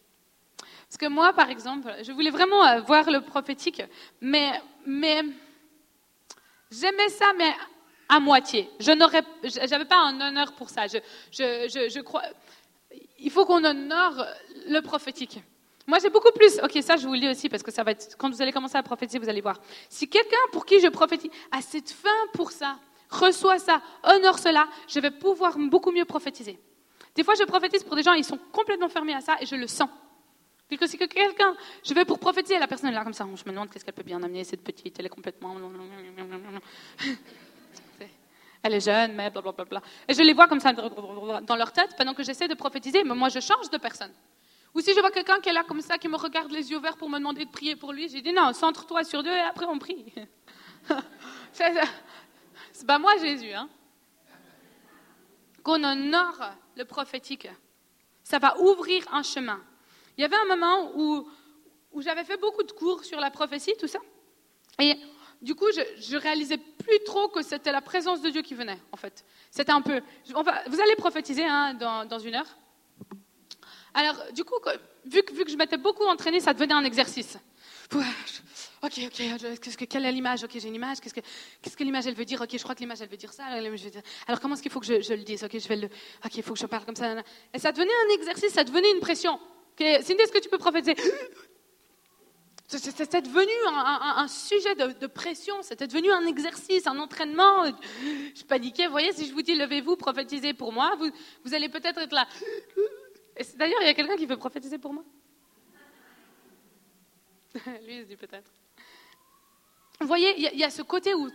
Parce que moi, par exemple, je voulais vraiment euh, voir le prophétique, mais, mais J'aimais ça, mais à moitié. Je j'avais pas un honneur pour ça. Il faut qu'on honore le prophétique. Moi, j'ai beaucoup plus. Ok, ça, je vous le dis aussi parce que. Quand vous allez commencer à prophétiser, vous allez voir. Si quelqu'un pour qui je prophétise a cette fin pour ça, reçoit ça, honore cela, je vais pouvoir beaucoup mieux prophétiser. Des fois, je prophétise pour des gens, ils sont complètement fermés à ça et je le sens. Puis que si quelqu'un, je vais pour prophétiser, la personne est là comme ça, je me demande qu'est-ce qu'elle peut bien amener, cette petite, elle est complètement... Elle est jeune, mais blablabla. Et je les vois comme ça dans leur tête pendant que j'essaie de prophétiser, mais moi je change de personne. Ou si je vois quelqu'un qui est là comme ça, qui me regarde les yeux ouverts pour me demander de prier pour lui, j'ai dit non, centre-toi sur Dieu et après on prie. [LAUGHS] c'est pas moi Jésus, hein. Qu'on honore le prophétique. Ça va ouvrir un chemin. Il y avait un moment où, j'avais fait beaucoup de cours sur la prophétie, tout ça. Et du coup, je, ne réalisais plus trop que c'était la présence de Dieu qui venait, en fait. C'était un peu. vous allez prophétiser hein, dans, une heure. Alors, du coup, vu que, je m'étais beaucoup entraînée, ça devenait un exercice. Ok, ok, qu'est-ce que, quelle est l'image? Ok, j'ai une image. Qu'est-ce que, l'image elle veut dire? Ok, je crois que l'image elle veut dire ça. Alors comment est-ce qu'il faut que je, le dise? Ok, je vais. Ok, il faut que je parle comme ça. Et ça devenait un exercice, ça devenait une pression. Okay, Cindy, est-ce que tu peux prophétiser [GASPS] c'était devenu un, sujet de, pression, c'était devenu un exercice, un entraînement. Je paniquais. Vous voyez, si je vous dis levez-vous, prophétisez pour moi, vous, vous allez peut-être être là. D'ailleurs, il y a quelqu'un qui veut prophétiser pour moi? [LAUGHS] Lui, il se dit peut-être. Vous voyez, il y, a ce côté où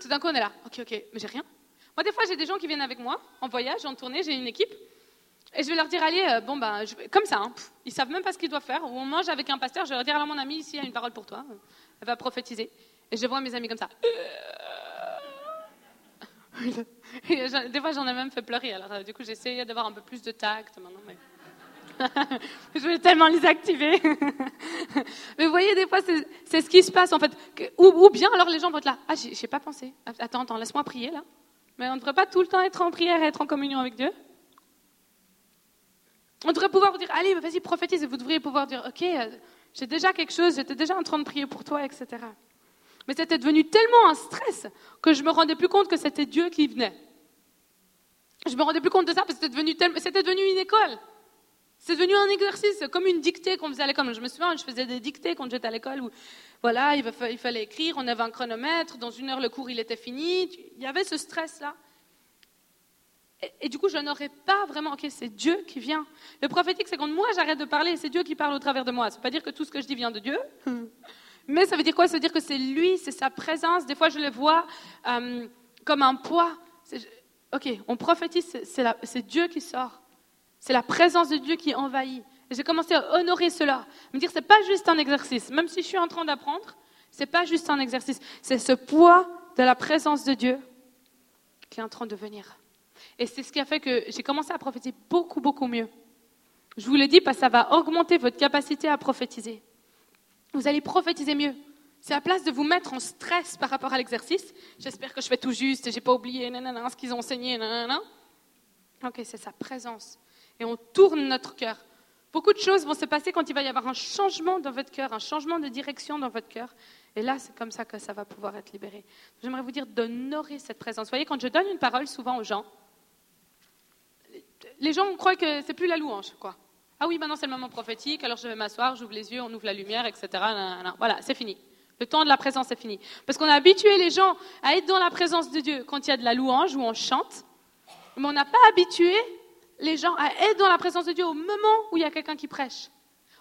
tout d'un coup on est là. Ok, ok, mais j'ai rien. Moi, des fois, j'ai des gens qui viennent avec moi en voyage, en tournée, j'ai une équipe. Et je vais leur dire, allez, euh, bon, bah, comme ça, hein, ils savent même pas ce qu'ils doivent faire. Ou on mange avec un pasteur, je vais leur dire, alors mon ami, ici, a une parole pour toi. Elle va prophétiser. Et je vois mes amis comme ça. [LAUGHS] des fois, j'en ai même fait pleurer. Alors, euh, du coup, j'essaie d'avoir un peu plus de tact maintenant. Mais... [LAUGHS] je vais tellement les activer. [LAUGHS] mais vous voyez, des fois, c'est ce qui se passe, en fait. Ou, bien, alors, les gens vont être là. Ah, j'ai pas pensé. Attends, attends, laisse-moi prier, là. Mais on ne devrait pas tout le temps être en prière et être en communion avec Dieu? On devrait pouvoir vous dire, allez, vas-y, prophétise. Et vous devriez pouvoir dire, ok, euh, j'ai déjà quelque chose, j'étais déjà en train de prier pour toi, etc. Mais c'était devenu tellement un stress que je me rendais plus compte que c'était Dieu qui venait. Je me rendais plus compte de ça parce que c'était devenu, c'était devenu une école. C'est devenu un exercice, comme une dictée qu'on faisait à l'école. Je me souviens, je faisais des dictées quand j'étais à l'école où, voilà, il fallait écrire, on avait un chronomètre, dans une heure le cours il était fini. Il y avait ce stress-là. Et, du coup, je n'aurais pas vraiment, ok, c'est Dieu qui vient. Le prophétique, c'est quand moi j'arrête de parler, c'est Dieu qui parle au travers de moi. Ça ne veut pas dire que tout ce que je dis vient de Dieu, mais ça veut dire quoi? Ça veut dire que c'est lui, c'est sa présence. Des fois, je le vois euh, comme un poids. Ok, on prophétise, c'est Dieu qui sort. C'est la présence de Dieu qui envahit. Et j'ai commencé à honorer cela. Me dire, c'est pas juste un exercice. Même si je suis en train d'apprendre, c'est pas juste un exercice. C'est ce poids de la présence de Dieu qui est en train de venir. Et c'est ce qui a fait que j'ai commencé à prophétiser beaucoup, beaucoup mieux. Je vous le dis parce que ça va augmenter votre capacité à prophétiser. Vous allez prophétiser mieux. C'est à place de vous mettre en stress par rapport à l'exercice. J'espère que je fais tout juste et j'ai pas oublié nanana, ce qu'ils ont enseigné. Nanana. Ok, c'est sa présence. Et on tourne notre cœur. Beaucoup de choses vont se passer quand il va y avoir un changement dans votre cœur, un changement de direction dans votre cœur. Et là, c'est comme ça que ça va pouvoir être libéré. J'aimerais vous dire d'honorer cette présence. Vous voyez, quand je donne une parole souvent aux gens, les gens croient que c'est plus la louange, quoi. Ah oui, maintenant c'est le moment prophétique, alors je vais m'asseoir, j'ouvre les yeux, on ouvre la lumière, etc. Voilà, c'est fini. Le temps de la présence est fini. Parce qu'on a habitué les gens à être dans la présence de Dieu quand il y a de la louange où on chante, mais on n'a pas habitué les gens à être dans la présence de Dieu au moment où il y a quelqu'un qui prêche,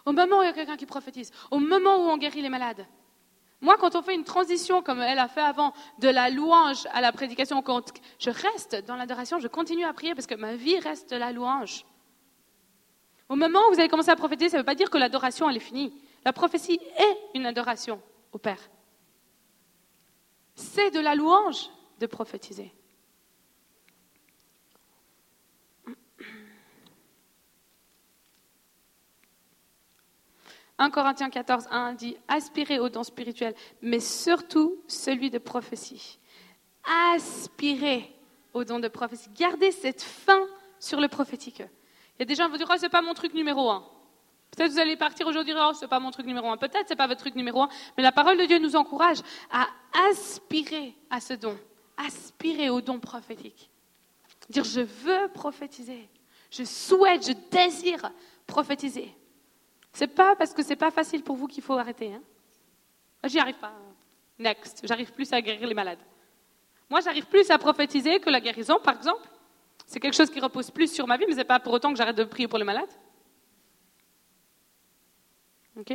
au moment où il y a quelqu'un qui prophétise, au moment où on guérit les malades. Moi, quand on fait une transition comme elle a fait avant, de la louange à la prédication, quand je reste dans l'adoration, je continue à prier parce que ma vie reste la louange. Au moment où vous allez commencer à prophétiser, ça ne veut pas dire que l'adoration, elle est finie. La prophétie est une adoration au Père. C'est de la louange de prophétiser. 1 Corinthiens 14, 1 dit aspirez au don spirituel, mais surtout celui de prophétie. Aspirez au don de prophétie. Gardez cette fin sur le prophétique. Il y a des gens qui vont dire oh, c'est pas mon truc numéro un. Peut-être vous allez partir aujourd'hui oh, c'est pas mon truc numéro un. Peut-être c'est pas votre truc numéro un. Mais la parole de Dieu nous encourage à aspirer à ce don. Aspirer au don prophétique. Dire je veux prophétiser. Je souhaite, je désire prophétiser. C'est pas parce que c'est pas facile pour vous qu'il faut arrêter. Hein. J'y arrive pas. Next. J'arrive plus à guérir les malades. Moi, j'arrive plus à prophétiser que la guérison, par exemple. C'est quelque chose qui repose plus sur ma vie, mais ce n'est pas pour autant que j'arrête de prier pour les malades. OK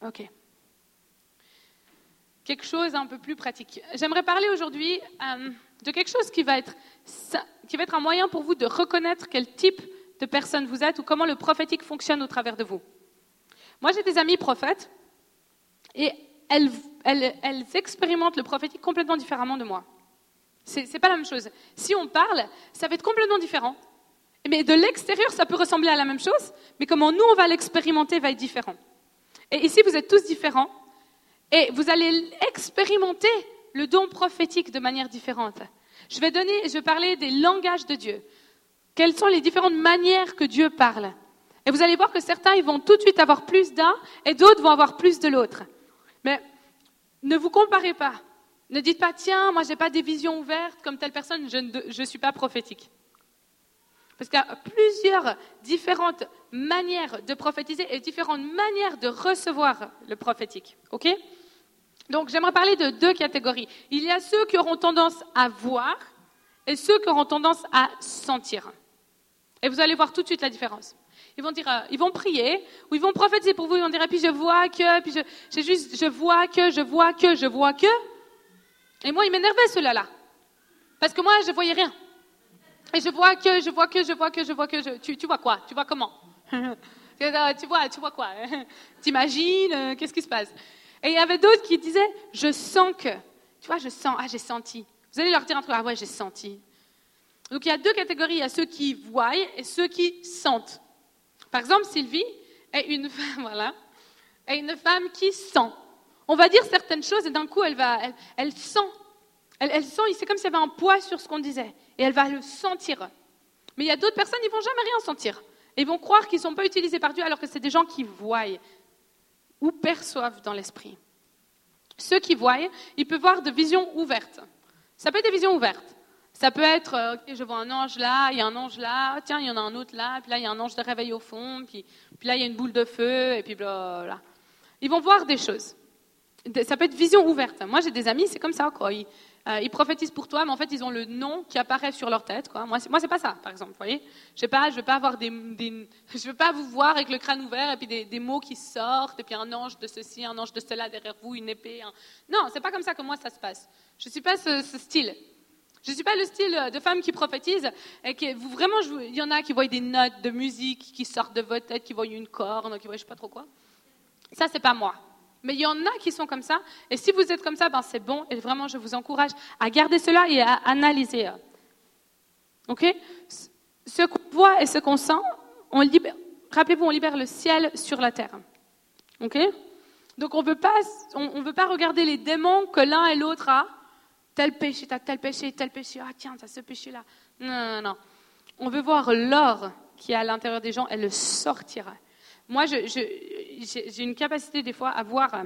OK. quelque chose un peu plus pratique. J'aimerais parler aujourd'hui euh, de quelque chose qui va, être, qui va être un moyen pour vous de reconnaître quel type de personne vous êtes ou comment le prophétique fonctionne au travers de vous. Moi, j'ai des amis prophètes et elles, elles, expérimentent le prophétique complètement différemment de moi. C'est n'est pas la même chose. Si on parle, ça va être complètement différent. Mais de l'extérieur, ça peut ressembler à la même chose, mais comment nous, on va l'expérimenter va être différent. Et ici, vous êtes tous différents, et vous allez expérimenter le don prophétique de manière différente. Je vais donner, je vais parler des langages de Dieu. Quelles sont les différentes manières que Dieu parle? Et vous allez voir que certains, ils vont tout de suite avoir plus d'un, et d'autres vont avoir plus de l'autre. Mais ne vous comparez pas. Ne dites pas, tiens, moi, je n'ai pas des visions ouvertes comme telle personne, je ne suis pas prophétique. Parce qu'il y a plusieurs différentes manières de prophétiser et différentes manières de recevoir le prophétique. OK? Donc, j'aimerais parler de deux catégories. Il y a ceux qui auront tendance à voir et ceux qui auront tendance à sentir. Et vous allez voir tout de suite la différence. Ils vont dire, euh, ils vont prier, ou ils vont prophétiser pour vous, ils vont dire, et puis je vois que, puis je, juste, je vois que, je vois que, je vois que. Et moi, il m'énervait cela-là. Parce que moi, je voyais rien. Et je vois que, je vois que, je vois que, je vois que, je... Tu, tu vois quoi? Tu vois comment? [LAUGHS] Tu vois, tu vois quoi? [LAUGHS] T'imagines euh, Qu'est-ce qui se passe? Et il y avait d'autres qui disaient, je sens que. Tu vois, je sens, ah, j'ai senti. Vous allez leur dire un truc, ah ouais, j'ai senti. Donc il y a deux catégories, il y a ceux qui voient et ceux qui sentent. Par exemple, Sylvie est une [LAUGHS] femme, voilà, est une femme qui sent. On va dire certaines choses et d'un coup, elle, va, elle, sent. Elle, elle sent, c'est comme s'il y avait un poids sur ce qu'on disait et elle va le sentir. Mais il y a d'autres personnes, ils vont jamais rien sentir. ils vont croire qu'ils ne sont pas utilisés par Dieu alors que c'est des gens qui voient ou perçoivent dans l'esprit. Ceux qui voient, ils peuvent voir de visions ouvertes. Ça peut être des visions ouvertes. Ça peut être, euh, je vois un ange là, il y a un ange là, tiens, il y en a un autre là, puis là, il y a un ange de réveil au fond, puis, là, il y a une boule de feu, et puis voilà. Ils vont voir des choses. Ça peut être vision ouverte. Moi, j'ai des amis, c'est comme ça, quoi. Euh, ils prophétisent pour toi, mais en fait, ils ont le nom qui apparaît sur leur tête. Moi, c'est pas ça, par exemple. Vous voyez, je je veux pas avoir des, [LAUGHS] je veux pas vous voir avec le crâne ouvert et puis des, mots qui sortent et puis un ange de ceci, un ange de cela derrière vous, une épée. Un... Non, c'est pas comme ça que moi ça se passe. Je suis pas ce, style. Je ne suis pas le style de femme qui prophétise et qui vous vraiment, il y en a qui voient des notes de musique qui sortent de votre tête, qui voient une corne, qui voient je sais pas trop quoi. Ça, c'est pas moi. Mais il y en a qui sont comme ça. Et si vous êtes comme ça, ben c'est bon. Et vraiment, je vous encourage à garder cela et à analyser. OK? Ce qu'on voit et ce qu'on sent, on libère, rappelez-vous, on libère le ciel sur la terre. OK? Donc on ne veut pas regarder les démons que l'un et l'autre a. Tel péché, as tel péché, tel péché. Ah tiens, as ce péché-là. Non, non, non. On veut voir l'or qui est à l'intérieur des gens et le sortira. Moi, j'ai une capacité des fois à voir euh,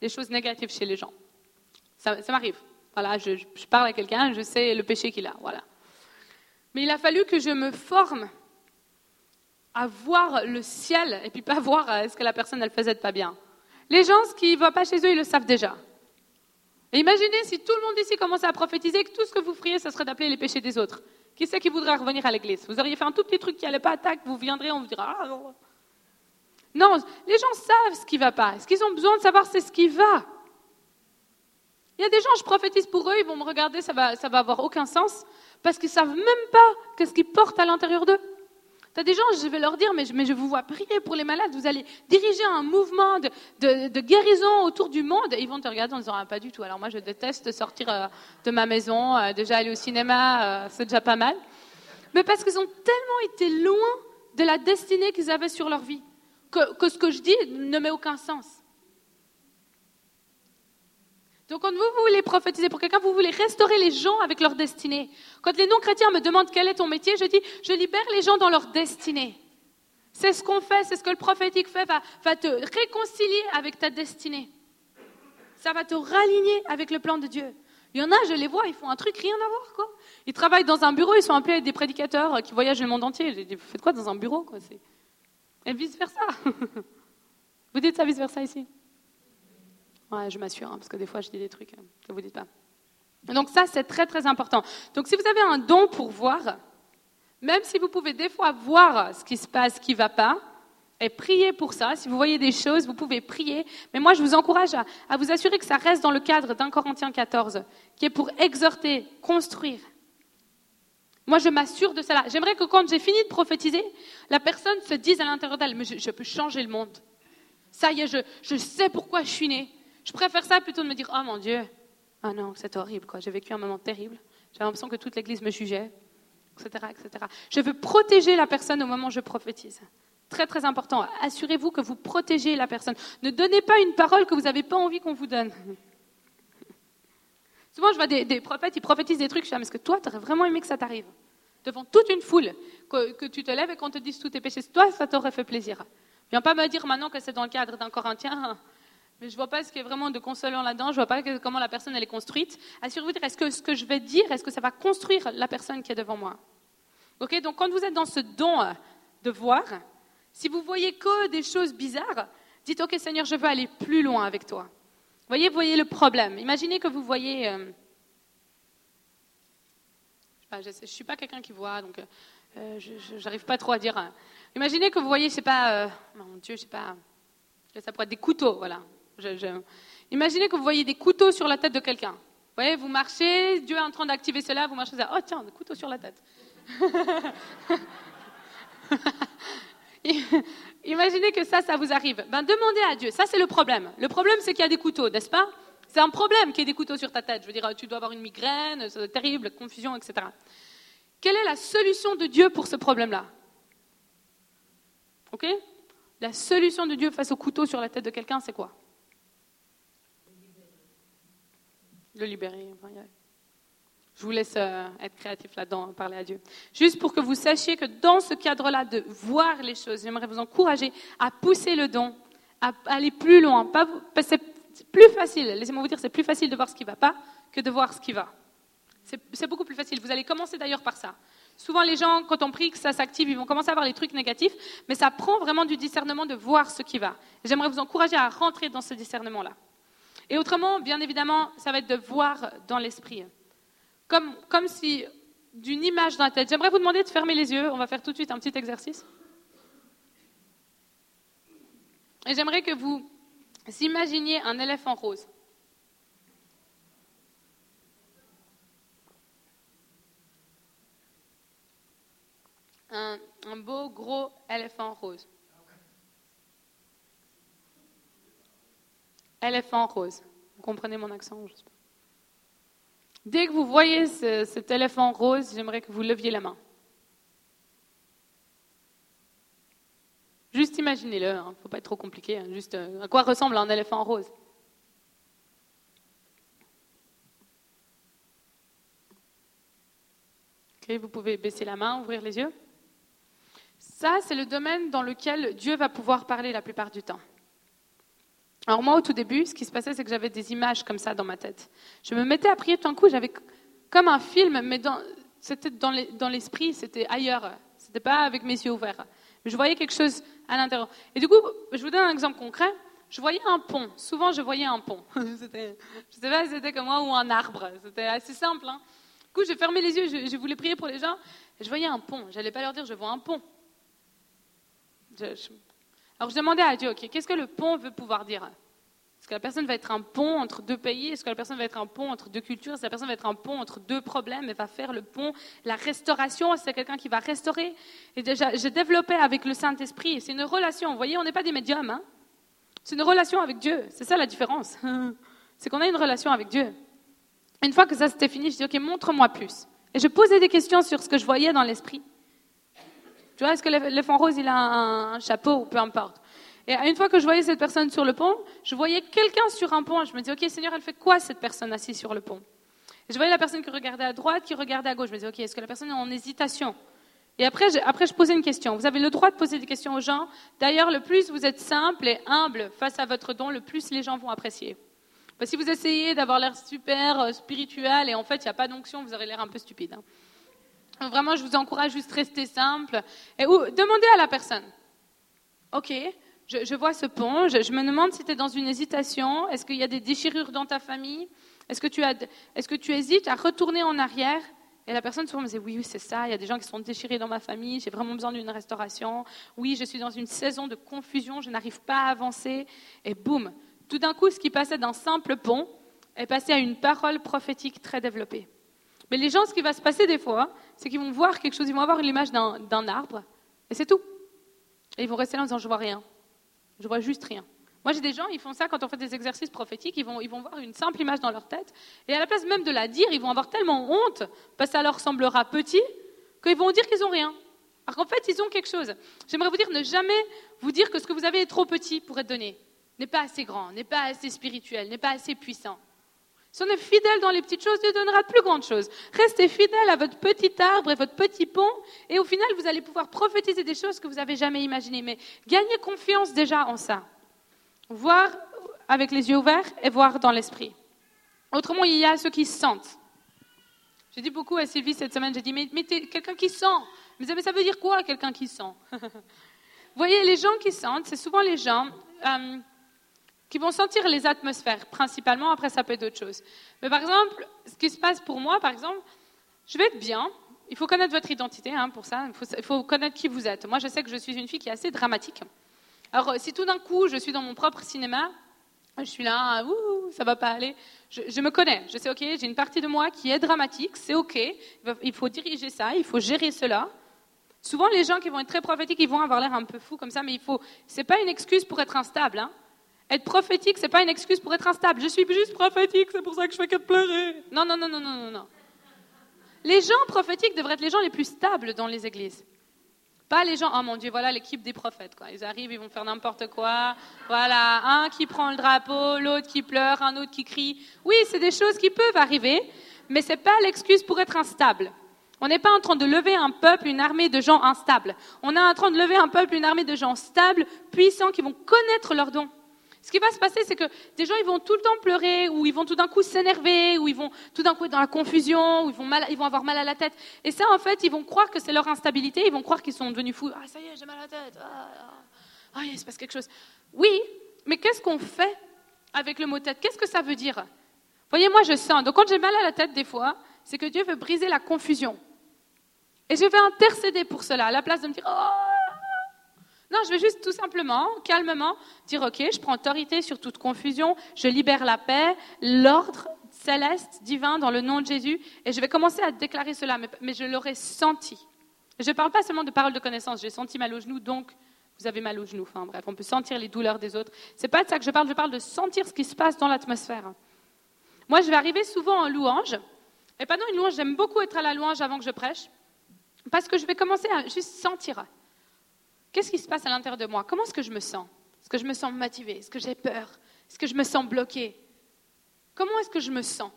des choses négatives chez les gens. Ça, m'arrive. Voilà, je, parle à quelqu'un, je sais le péché qu'il a. Voilà. Mais il a fallu que je me forme à voir le ciel et puis pas voir euh, est-ce que la personne elle faisait pas bien. Les gens, ce qui ne va pas chez eux, ils le savent déjà. Et imaginez si tout le monde ici commençait à prophétiser que tout ce que vous feriez, ce serait d'appeler les péchés des autres. Qui c'est qui voudrait revenir à l'église? Vous auriez fait un tout petit truc qui n'allait pas à vous viendrez, on vous dira ah, non, les gens savent ce qui ne va pas. Ce qu'ils ont besoin de savoir, c'est ce qui va. Il y a des gens, je prophétise pour eux, ils vont me regarder, ça va, va avoir aucun sens, parce qu'ils ne savent même pas qu'est-ce qu'ils portent à l'intérieur d'eux. Tu as des gens, je vais leur dire, mais je, mais je, vous vois prier pour les malades, vous allez diriger un mouvement de, guérison autour du monde, et ils vont te regarder en disant, ah, pas du tout. Alors moi, je déteste sortir euh, de ma maison, euh, déjà aller au cinéma, euh, c'est déjà pas mal. Mais parce qu'ils ont tellement été loin de la destinée qu'ils avaient sur leur vie que, ce que je dis ne met aucun sens. Donc quand vous voulez prophétiser pour quelqu'un, vous voulez restaurer les gens avec leur destinée. Quand les non-chrétiens me demandent quel est ton métier, je dis, je libère les gens dans leur destinée. C'est ce qu'on fait, c'est ce que le prophétique fait, va, te réconcilier avec ta destinée. Ça va te raligner avec le plan de Dieu. Il y en a, je les vois, ils font un truc rien à voir. Ils travaillent dans un bureau, ils sont appelés des prédicateurs qui voyagent le monde entier. Je dis, vous faites quoi dans un bureau, et vice-versa. [LAUGHS] Vous dites ça vice-versa ici Ouais, je m'assure, hein, parce que des fois je dis des trucs hein, que vous ne dites pas. Donc ça, c'est très très important. Donc si vous avez un don pour voir, même si vous pouvez des fois voir ce qui se passe, ce qui ne va pas, Et priez pour ça. Si vous voyez des choses, vous pouvez prier. Mais moi, je vous encourage à, à vous assurer que ça reste dans le cadre d'un Corinthiens 14, qui est pour exhorter, construire. Moi, je m'assure de cela. J'aimerais que quand j'ai fini de prophétiser, la personne se dise à l'intérieur d'elle, mais je, peux changer le monde. Ça y est, je, je sais pourquoi je suis née. Je préfère ça plutôt de me dire, oh mon Dieu, ah non, c'est horrible, quoi. J'ai vécu un moment terrible. J'ai l'impression que toute l'Église me jugeait, etc., etc. Je veux protéger la personne au moment où je prophétise. Très, très important. Assurez-vous que vous protégez la personne. Ne donnez pas une parole que vous n'avez pas envie qu'on vous donne. Souvent, je vois des, prophètes, ils prophétisent des trucs, je dis, ah, mais est-ce que toi, tu vraiment aimé que ça t'arrive Devant toute une foule, que, tu te lèves et qu'on te dise tous tes péchés. Toi, ça t'aurait fait plaisir. Viens pas me dire maintenant que c'est dans le cadre d'un Corinthien, mais je vois pas ce qui est vraiment de consolant là-dedans, je vois pas comment la personne elle est construite. Assurez-vous, est-ce que ce que je vais dire, est-ce que ça va construire la personne qui est devant moi? Ok, donc quand vous êtes dans ce don de voir, si vous voyez que des choses bizarres, dites Ok Seigneur, je veux aller plus loin avec toi. Voyez, voyez le problème. Imaginez que vous voyez. Euh, je ne suis pas quelqu'un qui voit, donc euh, je n'arrive pas trop à dire. Hein. Imaginez que vous voyez, je sais pas, euh, mon Dieu, je sais pas, ça pourrait être des couteaux, voilà. Imaginez que vous voyez des couteaux sur la tête de quelqu'un. Vous voyez, vous marchez, Dieu est en train d'activer cela, vous marchez, oh tiens, des couteaux sur la tête. [LAUGHS] Imaginez que ça, ça vous arrive. Ben, demandez à Dieu. Ça, c'est le problème. Le problème, c'est qu'il y a des couteaux, n'est-ce pas? C'est un problème qu'il y ait des couteaux sur ta tête. Je veux dire, tu dois avoir une migraine, c'est terrible, confusion, etc. Quelle est la solution de Dieu pour ce problème-là? Ok? La solution de Dieu face au couteau sur la tête de quelqu'un, c'est quoi? Le libérer. Je vous laisse euh, être créatif là-dedans, parler à Dieu. Juste pour que vous sachiez que dans ce cadre-là de voir les choses, j'aimerais vous encourager à pousser le don, à aller plus loin. c'est plus facile, laissez-moi vous dire, c'est plus facile de voir ce qui ne va pas que de voir ce qui va. C'est beaucoup plus facile. Vous allez commencer d'ailleurs par ça. Souvent, les gens, quand on prie que ça s'active, ils vont commencer à voir les trucs négatifs, mais ça prend vraiment du discernement de voir ce qui va. J'aimerais vous encourager à rentrer dans ce discernement-là. Et autrement, bien évidemment, ça va être de voir dans l'esprit. Comme, si d'une image dans la tête. J'aimerais vous demander de fermer les yeux. On va faire tout de suite un petit exercice. Et j'aimerais que vous imaginiez un éléphant rose. Un, beau gros éléphant rose. Éléphant rose. Vous comprenez mon accent. Dès que vous voyez cet éléphant rose, j'aimerais que vous leviez la main. Juste imaginez-le, il hein. ne faut pas être trop compliqué. Hein. juste euh, à quoi ressemble un éléphant rose Vous pouvez baisser la main, ouvrir les yeux. Ça, c'est le domaine dans lequel Dieu va pouvoir parler la plupart du temps. Alors moi, au tout début, ce qui se passait, c'est que j'avais des images comme ça dans ma tête. Je me mettais à prier tout d'un coup, j'avais comme un film, mais c'était dans l'esprit, c'était ailleurs. C'était pas avec mes yeux ouverts. Mais je voyais quelque chose à l'intérieur. Et du coup, je vous donne un exemple concret. Je voyais un pont. Souvent, je voyais un pont. [LAUGHS] je ne sais pas si c'était comme moi ou un arbre. C'était assez simple. Hein. Du coup, j'ai fermé les yeux, je, voulais prier pour les gens. Je voyais un pont. J'allais pas leur dire, je vois un pont. Alors je demandais à Dieu, ok, qu'est-ce que le pont veut pouvoir dire? Est-ce que la personne va être un pont entre deux pays? Est-ce que la personne va être un pont entre deux cultures? Est-ce que la personne va être un pont entre deux problèmes? Elle va faire le pont, la restauration, c'est quelqu'un qui va restaurer? Et déjà, j'ai développé avec le Saint-Esprit. C'est une relation. Vous voyez, on n'est pas des médiums. Hein? C'est une relation avec Dieu. C'est ça la différence. [LAUGHS] c'est qu'on a une relation avec Dieu. Une fois que ça c'était fini, je dis, ok, montre-moi plus. Et je posais des questions sur ce que je voyais dans l'esprit. Tu vois, est-ce que l'éléphant rose, il a un, chapeau ou peu importe Et une fois que je voyais cette personne sur le pont, je voyais quelqu'un sur un pont. Je me dis, OK, Seigneur, elle fait quoi cette personne assise sur le pont? Et Je voyais la personne qui regardait à droite, qui regardait à gauche. Je me dis, OK, est-ce que la personne est en hésitation? Et après je, après, je posais une question. Vous avez le droit de poser des questions aux gens. D'ailleurs, le plus vous êtes simple et humble face à votre don, le plus les gens vont apprécier. Parce que si vous essayez d'avoir l'air super euh, spirituel et en fait, il n'y a pas d'onction, vous aurez l'air un peu stupide. Hein. Vraiment, je vous encourage juste rester simple. Et demandez à la personne. Ok, je, vois ce pont. Je, me demande si tu es dans une hésitation. Est-ce qu'il y a des déchirures dans ta famille? Est-ce que, tu hésites à retourner en arrière? Et la personne souvent me dit oui, c'est ça, il y a des gens qui sont déchirés dans ma famille, j'ai vraiment besoin d'une restauration. Oui, je suis dans une saison de confusion, je n'arrive pas à avancer. Et boum, tout d'un coup, ce qui passait d'un simple pont est passé à une parole prophétique très développée. Mais les gens, ce qui va se passer des fois, c'est qu'ils vont voir quelque chose, ils vont avoir l'image d'un arbre, et c'est tout. Et ils vont rester là en disant, je vois rien. Je vois juste rien. Moi, j'ai des gens, ils font ça quand on fait des exercices prophétiques, ils vont, ils vont voir une simple image dans leur tête, et à la place même de la dire, ils vont avoir tellement honte, parce que ça leur semblera petit, qu'ils vont dire qu'ils n'ont rien. Alors qu'en fait, ils ont quelque chose. J'aimerais vous dire, ne jamais vous dire que ce que vous avez est trop petit pour être donné, n'est pas assez grand, n'est pas assez spirituel, n'est pas assez puissant. Si on est fidèle dans les petites choses, Dieu donnera de plus grandes choses. Restez fidèle à votre petit arbre et votre petit pont, et au final, vous allez pouvoir prophétiser des choses que vous n'avez jamais imaginées. Mais gagnez confiance déjà en ça. Voir avec les yeux ouverts et voir dans l'esprit. Autrement, il y a ceux qui sentent. J'ai dit beaucoup à Sylvie cette semaine, j'ai dit, mais, mais quelqu'un qui sent. Mais ça veut dire quoi, quelqu'un qui sent? [LAUGHS] Vous voyez, les gens qui sentent, c'est souvent les gens euh, qui vont sentir les atmosphères, principalement, après ça peut être d'autres choses. Mais par exemple, ce qui se passe pour moi, par exemple, je vais être bien, il faut connaître votre identité hein, pour ça, il faut, connaître qui vous êtes. Moi, je sais que je suis une fille qui est assez dramatique. Alors, si tout d'un coup, je suis dans mon propre cinéma, je suis là, ouh, ça va pas aller. Je, me connais, je sais, ok, j'ai une partie de moi qui est dramatique, c'est ok. Il faut diriger ça, il faut gérer cela. Souvent, les gens qui vont être très prophétiques, ils vont avoir l'air un peu fous comme ça, mais il faut. C'est pas une excuse pour être instable. Hein. Être prophétique, c'est pas une excuse pour être instable. Je suis juste prophétique, c'est pour ça que je fais que de pleurer. Non, non, non, non, non, non, non. Les gens prophétiques devraient être les gens les plus stables dans les églises. Pas les gens, oh mon Dieu, voilà l'équipe des prophètes. Quoi. Ils arrivent, ils vont faire n'importe quoi. Voilà, un qui prend le drapeau, l'autre qui pleure, un autre qui crie. Oui, c'est des choses qui peuvent arriver, mais ce n'est pas l'excuse pour être instable. On n'est pas en train de lever un peuple, une armée de gens instables. On est en train de lever un peuple, une armée de gens stables, puissants, qui vont connaître leurs dons. Ce qui va se passer, c'est que des gens, ils vont tout le temps pleurer, ou ils vont tout d'un coup s'énerver, ou ils vont tout d'un coup être dans la confusion, ou ils vont, ils vont avoir mal à la tête. Et ça, en fait, ils vont croire que c'est leur instabilité, ils vont croire qu'ils sont devenus fous. Ah, ça y est, j'ai mal à la tête. Ah, ah, ah il se passe quelque chose. Oui, mais qu'est-ce qu'on fait avec le mot tête? Qu'est-ce que ça veut dire? Voyez, moi, je sens. Donc, quand j'ai mal à la tête, des fois, c'est que Dieu veut briser la confusion. Et je vais intercéder pour cela, à la place de me dire, oh, non, je vais juste tout simplement, calmement, dire, OK, je prends autorité sur toute confusion, je libère la paix, l'ordre céleste, divin, dans le nom de Jésus, et je vais commencer à déclarer cela, mais, je l'aurais senti. Je ne parle pas seulement de paroles de connaissance, j'ai senti mal au genou, donc vous avez mal au genou. Enfin bref, on peut sentir les douleurs des autres. C'est pas de ça que je parle, je parle de sentir ce qui se passe dans l'atmosphère. Moi, je vais arriver souvent en louange, et pendant une louange, j'aime beaucoup être à la louange avant que je prêche, parce que je vais commencer à juste sentir. Qu'est-ce qui se passe à l'intérieur de moi? Comment est-ce que je me sens? Est-ce que je me sens motivée? Est-ce que j'ai peur? Est-ce que je me sens bloquée? Comment est-ce que je me sens?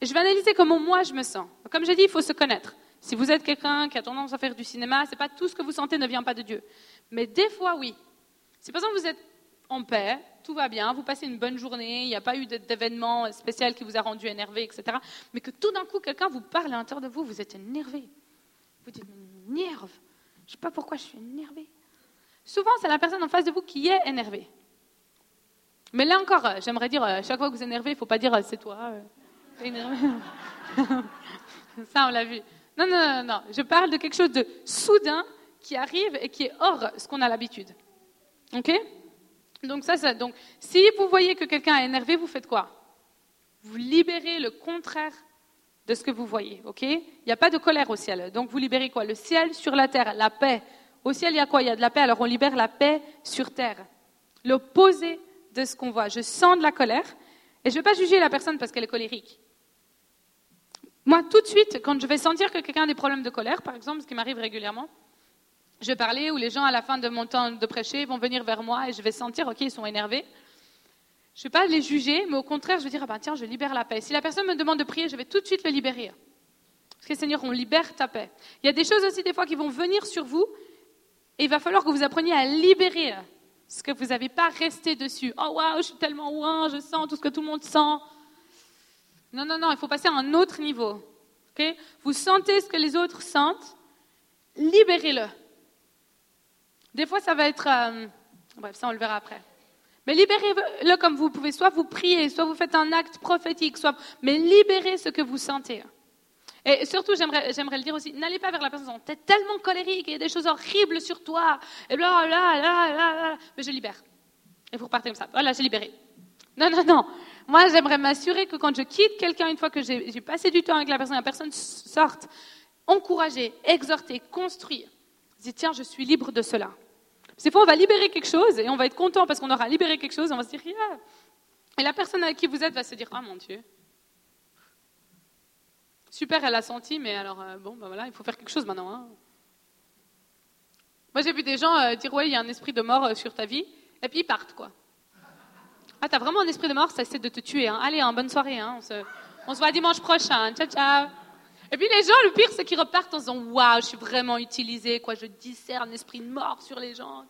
Et je vais analyser comment moi je me sens. Comme j'ai dit, il faut se connaître. Si vous êtes quelqu'un qui a tendance à faire du cinéma, c'est pas tout ce que vous sentez ne vient pas de Dieu. Mais des fois, oui. Si par exemple vous êtes en paix, tout va bien, vous passez une bonne journée, il n'y a pas eu d'événement spécial qui vous a rendu énervé, etc. Mais que tout d'un coup, quelqu'un vous parle à l'intérieur de vous, vous êtes énervé. Vous dites, nerve. Je ne sais pas pourquoi je suis énervé. Souvent, c'est la personne en face de vous qui est énervée. Mais là encore, euh, j'aimerais dire, euh, chaque fois que vous énervé, il ne faut pas dire euh, c'est toi. énervé. [LAUGHS] Ça, on l'a vu. Non, non, non, non. Je parle de quelque chose de soudain qui arrive et qui est hors ce qu'on a l'habitude. OK? Donc, ça, ça, donc, si vous voyez que quelqu'un est énervé, vous faites quoi? Vous libérez le contraire de ce que vous voyez. OK? Il n'y a pas de colère au ciel. Donc, vous libérez quoi? Le ciel sur la terre, la paix, au ciel, il y a quoi? Il y a de la paix. Alors on libère la paix sur terre. L'opposé de ce qu'on voit. Je sens de la colère et je ne vais pas juger la personne parce qu'elle est colérique. Moi, tout de suite, quand je vais sentir que quelqu'un a des problèmes de colère, par exemple, ce qui m'arrive régulièrement, je vais parler ou les gens, à la fin de mon temps de prêcher, vont venir vers moi et je vais sentir, OK, ils sont énervés. Je ne vais pas les juger, mais au contraire, je vais dire, ah ben, tiens, je libère la paix. Si la personne me demande de prier, je vais tout de suite le libérer. Parce que Seigneur, on libère ta paix. Il y a des choses aussi, des fois, qui vont venir sur vous et il va falloir que vous appreniez à libérer ce que vous n'avez pas resté dessus. Oh waouh, je suis tellement ouin, je sens tout ce que tout le monde sent. Non, non, non, il faut passer à un autre niveau. vous sentez ce que les autres sentent, libérez-le. Des fois, ça va être... Euh, bref, ça, on le verra après. Mais libérez-le comme vous pouvez. Soit vous priez, soit vous faites un acte prophétique, soit... Mais libérez ce que vous sentez. Et surtout, j'aimerais, le dire aussi, n'allez pas vers la personne, t'es tellement colérique, il y a des choses horribles sur toi, et là, là, là, là, mais je libère. Et vous repartez comme ça. Voilà, j'ai libéré. Non, non, non. Moi, j'aimerais m'assurer que quand je quitte quelqu'un, une fois que j'ai, passé du temps avec la personne, la personne sorte, encourager, exhorter, construire. Dis, tiens, je suis libre de cela. Ces fois, on va libérer quelque chose et on va être content parce qu'on aura libéré quelque chose, on va se dire, yeah. Et la personne avec qui vous êtes va se dire, ah mon Dieu, Super, elle a senti, mais alors, euh, bon, ben voilà, il faut faire quelque chose maintenant. Hein. Moi, j'ai vu des gens euh, dire, ouais, il y a un esprit de mort euh, sur ta vie, et puis ils partent, quoi. Ah, t'as vraiment un esprit de mort, ça essaie de te tuer. Hein. Allez, hein, bonne soirée, on, se, on se voit dimanche prochain. Ciao, ciao. Et puis les gens, le pire, c'est qu'ils repartent en disant, waouh, je suis vraiment utilisé, quoi, je discerne l'esprit de mort sur les gens.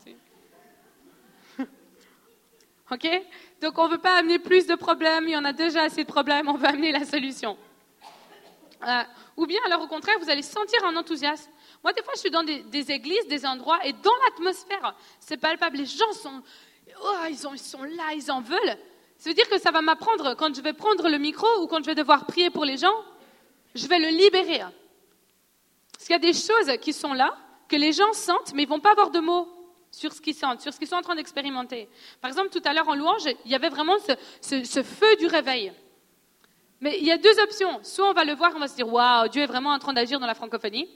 [LAUGHS] ok? Donc, on ne veut pas amener plus de problèmes, il y en a déjà assez de problèmes, on veut amener la solution. Euh, ou bien alors au contraire, vous allez sentir un enthousiasme. Moi, des fois, je suis dans des, églises, des endroits, et dans l'atmosphère, c'est palpable. Les gens sont, oh, ils, sont là, ils en veulent. Ça veut dire que ça va m'apprendre, quand je vais prendre le micro ou quand je vais devoir prier pour les gens, je vais le libérer. Parce qu'il y a des choses qui sont là, que les gens sentent, mais ils ne vont pas avoir de mots sur ce qu'ils sentent, sur ce qu'ils sont en train d'expérimenter. Par exemple, tout à l'heure en louange, il y avait vraiment ce feu du réveil. Mais il y a deux options. Soit on va le voir, on va se dire waouh, Dieu est vraiment en train d'agir dans la francophonie.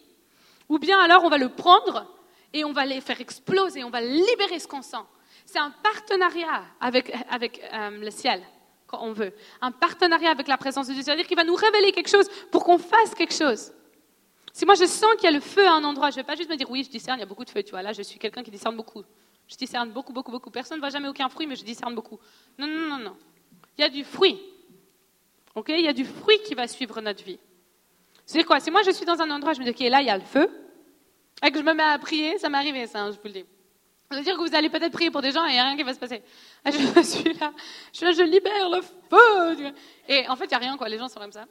Ou bien alors on va le prendre et on va les faire exploser, on va libérer ce qu'on sent. C'est un partenariat avec, avec euh, le ciel, quand on veut. Un partenariat avec la présence de Dieu. C'est-à-dire qu'il va nous révéler quelque chose pour qu'on fasse quelque chose. Si moi je sens qu'il y a le feu à un endroit, je ne vais pas juste me dire oui, je discerne, il y a beaucoup de feu, tu vois. Là, je suis quelqu'un qui discerne beaucoup. Je discerne beaucoup, beaucoup, beaucoup. Personne ne voit jamais aucun fruit, mais je discerne beaucoup. Non, non, non, non. Il y a du fruit. Ok, il y a du fruit qui va suivre notre vie. C'est quoi? Si moi je suis dans un endroit, je me dis, ok, là il y a le feu, et que je me mets à prier, ça m'est arrivé ça, hein, je vous le dis. Ça veut dire que vous allez peut-être prier pour des gens et il n'y a rien qui va se passer. Je [LAUGHS] suis là, je suis là, je libère le feu. Et en fait, il n'y a rien, quoi. Les gens sont comme ça.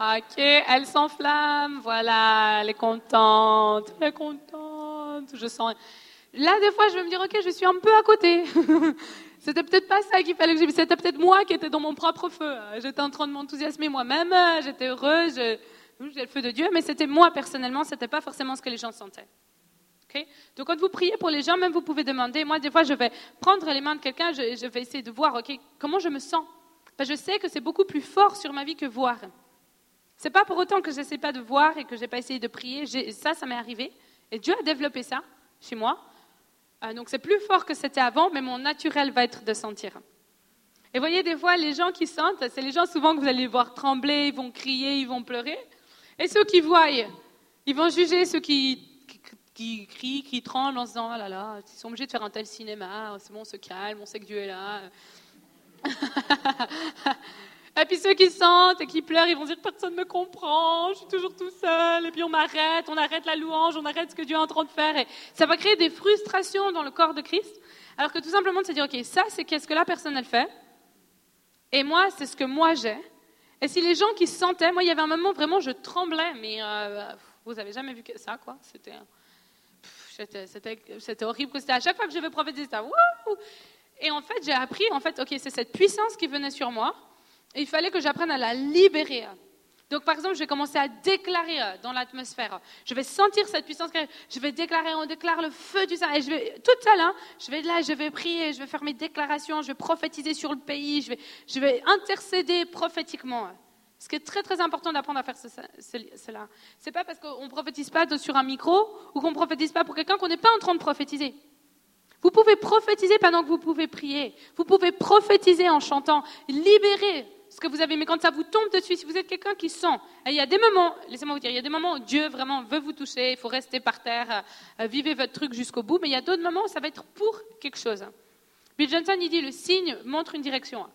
Ok, elle s'enflamme, voilà, elle est contente, elle est contente, je sens. Là, des fois, je vais me dire, ok, je suis un peu à côté. [LAUGHS] C'était peut-être pas ça qu'il fallait que C'était peut-être moi qui étais dans mon propre feu. J'étais en train de m'enthousiasmer moi-même. J'étais heureuse. J'ai le feu de Dieu, mais c'était moi personnellement. C'était pas forcément ce que les gens sentaient. Donc quand vous priez pour les gens, même vous pouvez demander. Moi, des fois, je vais prendre les mains de quelqu'un. Je, vais essayer de voir. Comment je me sens? Ben, Je sais que c'est beaucoup plus fort sur ma vie que voir. C'est pas pour autant que je n'essaie pas de voir et que j'ai pas essayé de prier. Ça, ça m'est arrivé. Et Dieu a développé ça chez moi. Ah, donc c'est plus fort que c'était avant, mais mon naturel va être de sentir. Et voyez, des fois, les gens qui sentent, c'est les gens souvent que vous allez voir trembler, ils vont crier, ils vont pleurer. Et ceux qui voient, ils vont juger ceux qui, qui, crient, qui tremblent en se disant, oh là là, ils sont obligés de faire un tel cinéma, c'est bon, on se calme, on sait que Dieu est là. [LAUGHS] Et puis ceux qui sentent et qui pleurent, ils vont dire personne ne me comprend, je suis toujours tout seul. Et puis on m'arrête, on arrête la louange, on arrête ce que Dieu est en train de faire. Et ça va créer des frustrations dans le corps de Christ. Alors que tout simplement de se dire, ok, ça c'est qu'est-ce que la personne elle fait. Et moi, c'est ce que moi j'ai. Et si les gens qui se sentaient, moi il y avait un moment vraiment je tremblais, mais euh, vous avez jamais vu ça quoi C'était c'était horrible. C'était à chaque fois que je vais prophétiser, ça. Et en fait, j'ai appris, en fait, ok, c'est cette puissance qui venait sur moi il fallait que j'apprenne à la libérer. Donc, par exemple, je vais commencer à déclarer euh, dans l'atmosphère. Je vais sentir cette puissance. Je vais déclarer, on déclare le feu du Saint. Et je vais, toute seule, hein, je vais là, je vais prier, je vais faire mes déclarations, je vais prophétiser sur le pays, je vais, intercéder prophétiquement. Ce qui est très, très important d'apprendre à faire cela. C'est pas parce qu'on ne prophétise pas sur un micro ou qu'on ne prophétise pas pour quelqu'un qu'on n'est pas en train de prophétiser. Vous pouvez prophétiser pendant que vous pouvez prier. Vous pouvez prophétiser en chantant. Libérer ce que vous avez, mais quand ça vous tombe dessus, si vous êtes quelqu'un qui sent, il y a des moments, laissez-moi vous dire, il y a des moments où Dieu vraiment veut vous toucher, il faut rester par terre, euh, vivez votre truc jusqu'au bout, mais il y a d'autres moments où ça va être pour quelque chose. Bill Johnson, il dit, le signe montre une direction.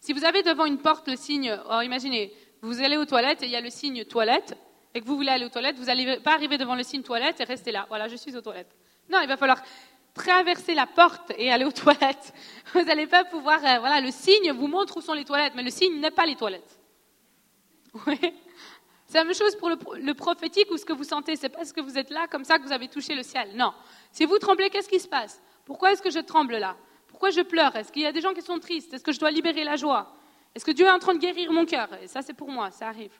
Si vous avez devant une porte le signe, oh, imaginez, vous allez aux toilettes et il y a le signe toilette, et que vous voulez aller aux toilettes, vous n'allez pas arriver devant le signe toilette et rester là. Voilà, je suis aux toilettes. Non, il va falloir traverser la porte et aller aux [LAUGHS] toilettes. Vous n'allez pas pouvoir. Euh, voilà, le signe vous montre où sont les toilettes, mais le signe n'est pas les toilettes. [LAUGHS] Oui. C'est la même chose pour le, prophétique ou ce que vous sentez. C'est parce que vous êtes là comme ça que vous avez touché le ciel. Non. Si vous tremblez, qu'est-ce qui se passe? Pourquoi est-ce que je tremble là? Pourquoi je pleure? Est-ce qu'il y a des gens qui sont tristes? Est-ce que je dois libérer la joie? Est-ce que Dieu est en train de guérir mon cœur? Et ça, c'est pour moi, ça arrive.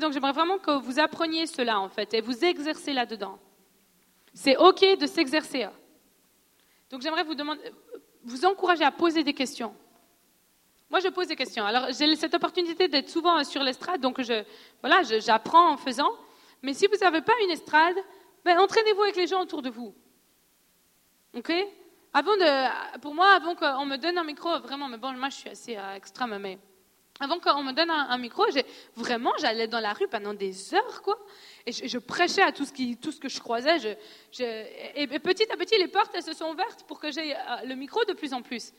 donc j'aimerais vraiment que vous appreniez cela en fait et vous exercez là-dedans. C'est OK de s'exercer. Donc j'aimerais vous demander, vous encourager à poser des questions. Moi, je pose des questions. Alors, j'ai cette opportunité d'être souvent sur l'estrade, donc voilà, j'apprends en faisant. Mais si vous n'avez pas une estrade, ben, entraînez-vous avec les gens autour de vous. OK? Avant de, pour moi, avant qu'on me donne un micro, vraiment, mais bon, moi, je suis assez euh, extrême, mais avant qu'on me donne un, micro, vraiment, j'allais dans la rue pendant des heures, quoi. Et je, prêchais à tout ce, que je croisais. Et, petit à petit, les portes, elles se sont ouvertes pour que j'ai euh, le micro de plus en plus.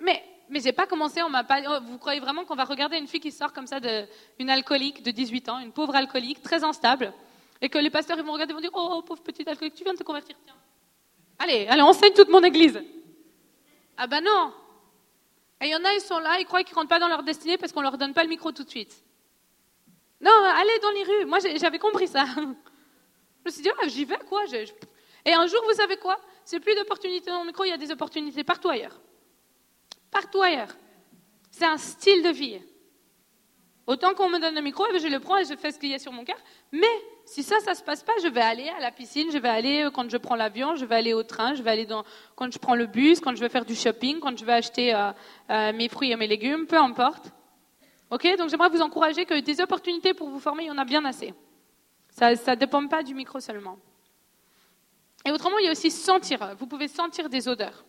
Mais, mais j'ai pas commencé, on pas, oh, vous croyez vraiment qu'on va regarder une fille qui sort comme ça, de, une alcoolique de 18 ans, une pauvre alcoolique, très instable, et que les pasteurs, vont regarder, ils vont dire, oh, pauvre petite alcoolique, tu viens de te convertir, tiens. Allez, allez, enseigne toute mon église. Ah ben non, et il y en a, ils sont là, ils croient qu'ils ne rentrent pas dans leur destinée parce qu'on ne leur donne pas le micro tout de suite. Non, allez dans les rues. Moi, j'avais compris ça. [LAUGHS] Je me suis dit, ah, j'y vais, quoi. Et un jour, vous savez quoi? C'est plus d'opportunités dans le micro, il y a des opportunités partout ailleurs. Partout ailleurs. C'est un style de vie. Autant qu'on me donne le micro, je le prends et je fais ce qu'il y a sur mon cœur. Mais si ça, ça se passe pas, je vais aller à la piscine, je vais aller euh, quand je prends l'avion, je vais aller au train, je vais aller dans, quand je prends le bus, quand je vais faire du shopping, quand je vais acheter euh, euh, mes fruits et mes légumes, peu importe. Ok Donc j'aimerais vous encourager que des opportunités pour vous former, il y en a bien assez. Ça ne dépend pas du micro seulement. Et autrement, il y a aussi sentir. Vous pouvez sentir des odeurs.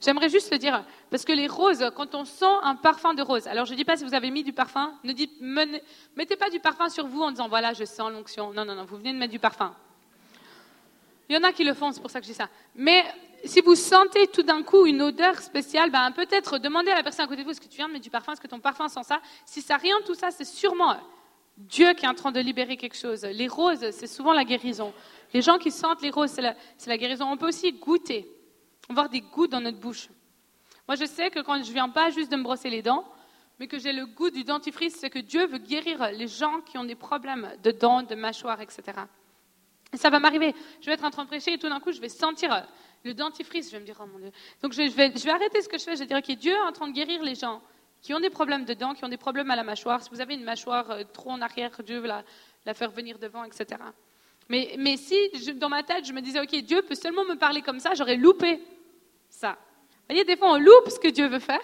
J'aimerais juste le dire, parce que les roses, quand on sent un parfum de rose, alors je ne dis pas si vous avez mis du parfum, ne dites, mettez pas du parfum sur vous en disant voilà, je sens l'onction. Non, non, non, vous venez de mettre du parfum. Il y en a qui le font, c'est pour ça que je dis ça. Mais si vous sentez tout d'un coup une odeur spéciale, ben peut-être demandez à la personne à côté de vous est-ce que tu viens de mettre du parfum, est-ce que ton parfum sent ça? Si ça rien tout ça, c'est sûrement Dieu qui est en train de libérer quelque chose. Les roses, c'est souvent la guérison. Les gens qui sentent les roses, c'est la, guérison. On peut aussi goûter voir des goûts dans notre bouche. Moi, je sais que quand je viens pas juste de me brosser les dents, mais que j'ai le goût du dentifrice, c'est que Dieu veut guérir les gens qui ont des problèmes de dents, de mâchoire, etc. Et ça va m'arriver. Je vais être en train de prêcher et tout d'un coup, je vais sentir le dentifrice. Je vais me dire, oh mon Dieu. Donc, je vais, arrêter ce que je fais. Je vais dire, ok, Dieu est en train de guérir les gens qui ont des problèmes de dents, qui ont des problèmes à la mâchoire. Si vous avez une mâchoire euh, trop en arrière, Dieu veut la, faire venir devant, etc. Mais, mais si dans ma tête, je me disais, ok, Dieu peut seulement me parler comme ça, j'aurais loupé ça. Vous voyez, des fois, on loupe ce que Dieu veut faire.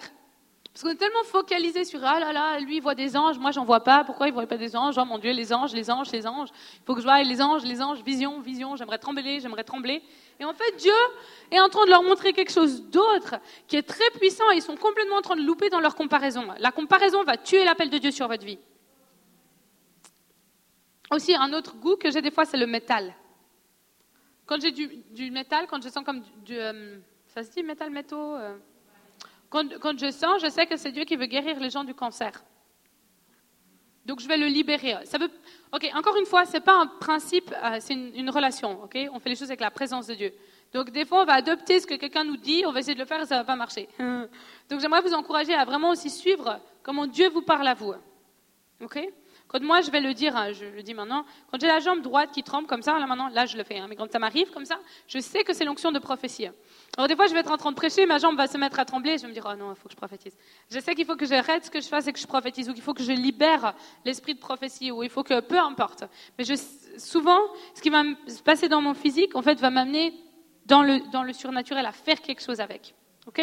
Parce qu'on est tellement focalisé sur ah là là, lui il voit des anges, moi j'en vois pas. Pourquoi il voit pas des anges? Oh mon Dieu, les anges, les anges, les anges. Il faut que je voie les anges, les anges, vision, vision. J'aimerais trembler, j'aimerais trembler. Et en fait, Dieu est en train de leur montrer quelque chose d'autre qui est très puissant. Et ils sont complètement en train de louper dans leur comparaison. La comparaison va tuer l'appel de Dieu sur votre vie. Aussi, un autre goût que j'ai des fois, c'est le métal. Quand j'ai du, métal, quand je sens comme du, euh, ça se dit métal métaux euh. quand, je sens, je sais que c'est Dieu qui veut guérir les gens du cancer. Donc je vais le libérer. Ça veut, ok, encore une fois, c'est pas un principe, euh, c'est une, relation. Ok, on fait les choses avec la présence de Dieu. Donc des fois, on va adopter ce que quelqu'un nous dit, on va essayer de le faire et ça va pas marcher. [LAUGHS] Donc j'aimerais vous encourager à vraiment aussi suivre comment Dieu vous parle à vous. Ok? Quand moi, je vais le dire, hein, je le dis maintenant, quand j'ai la jambe droite qui tremble comme ça, là maintenant, là je le fais, hein, mais quand ça m'arrive comme ça, je sais que c'est l'onction de prophétie. Alors des fois, je vais être en train de prêcher, ma jambe va se mettre à trembler, je vais me dire, oh non, il faut que je prophétise. Je sais qu'il faut que j'arrête ce que je fasse et que je prophétise, ou qu'il faut que je libère l'esprit de prophétie, ou il faut que, peu importe. Mais souvent, ce qui va se passer dans mon physique, en fait, va m'amener dans le, dans le surnaturel à faire quelque chose avec. OK?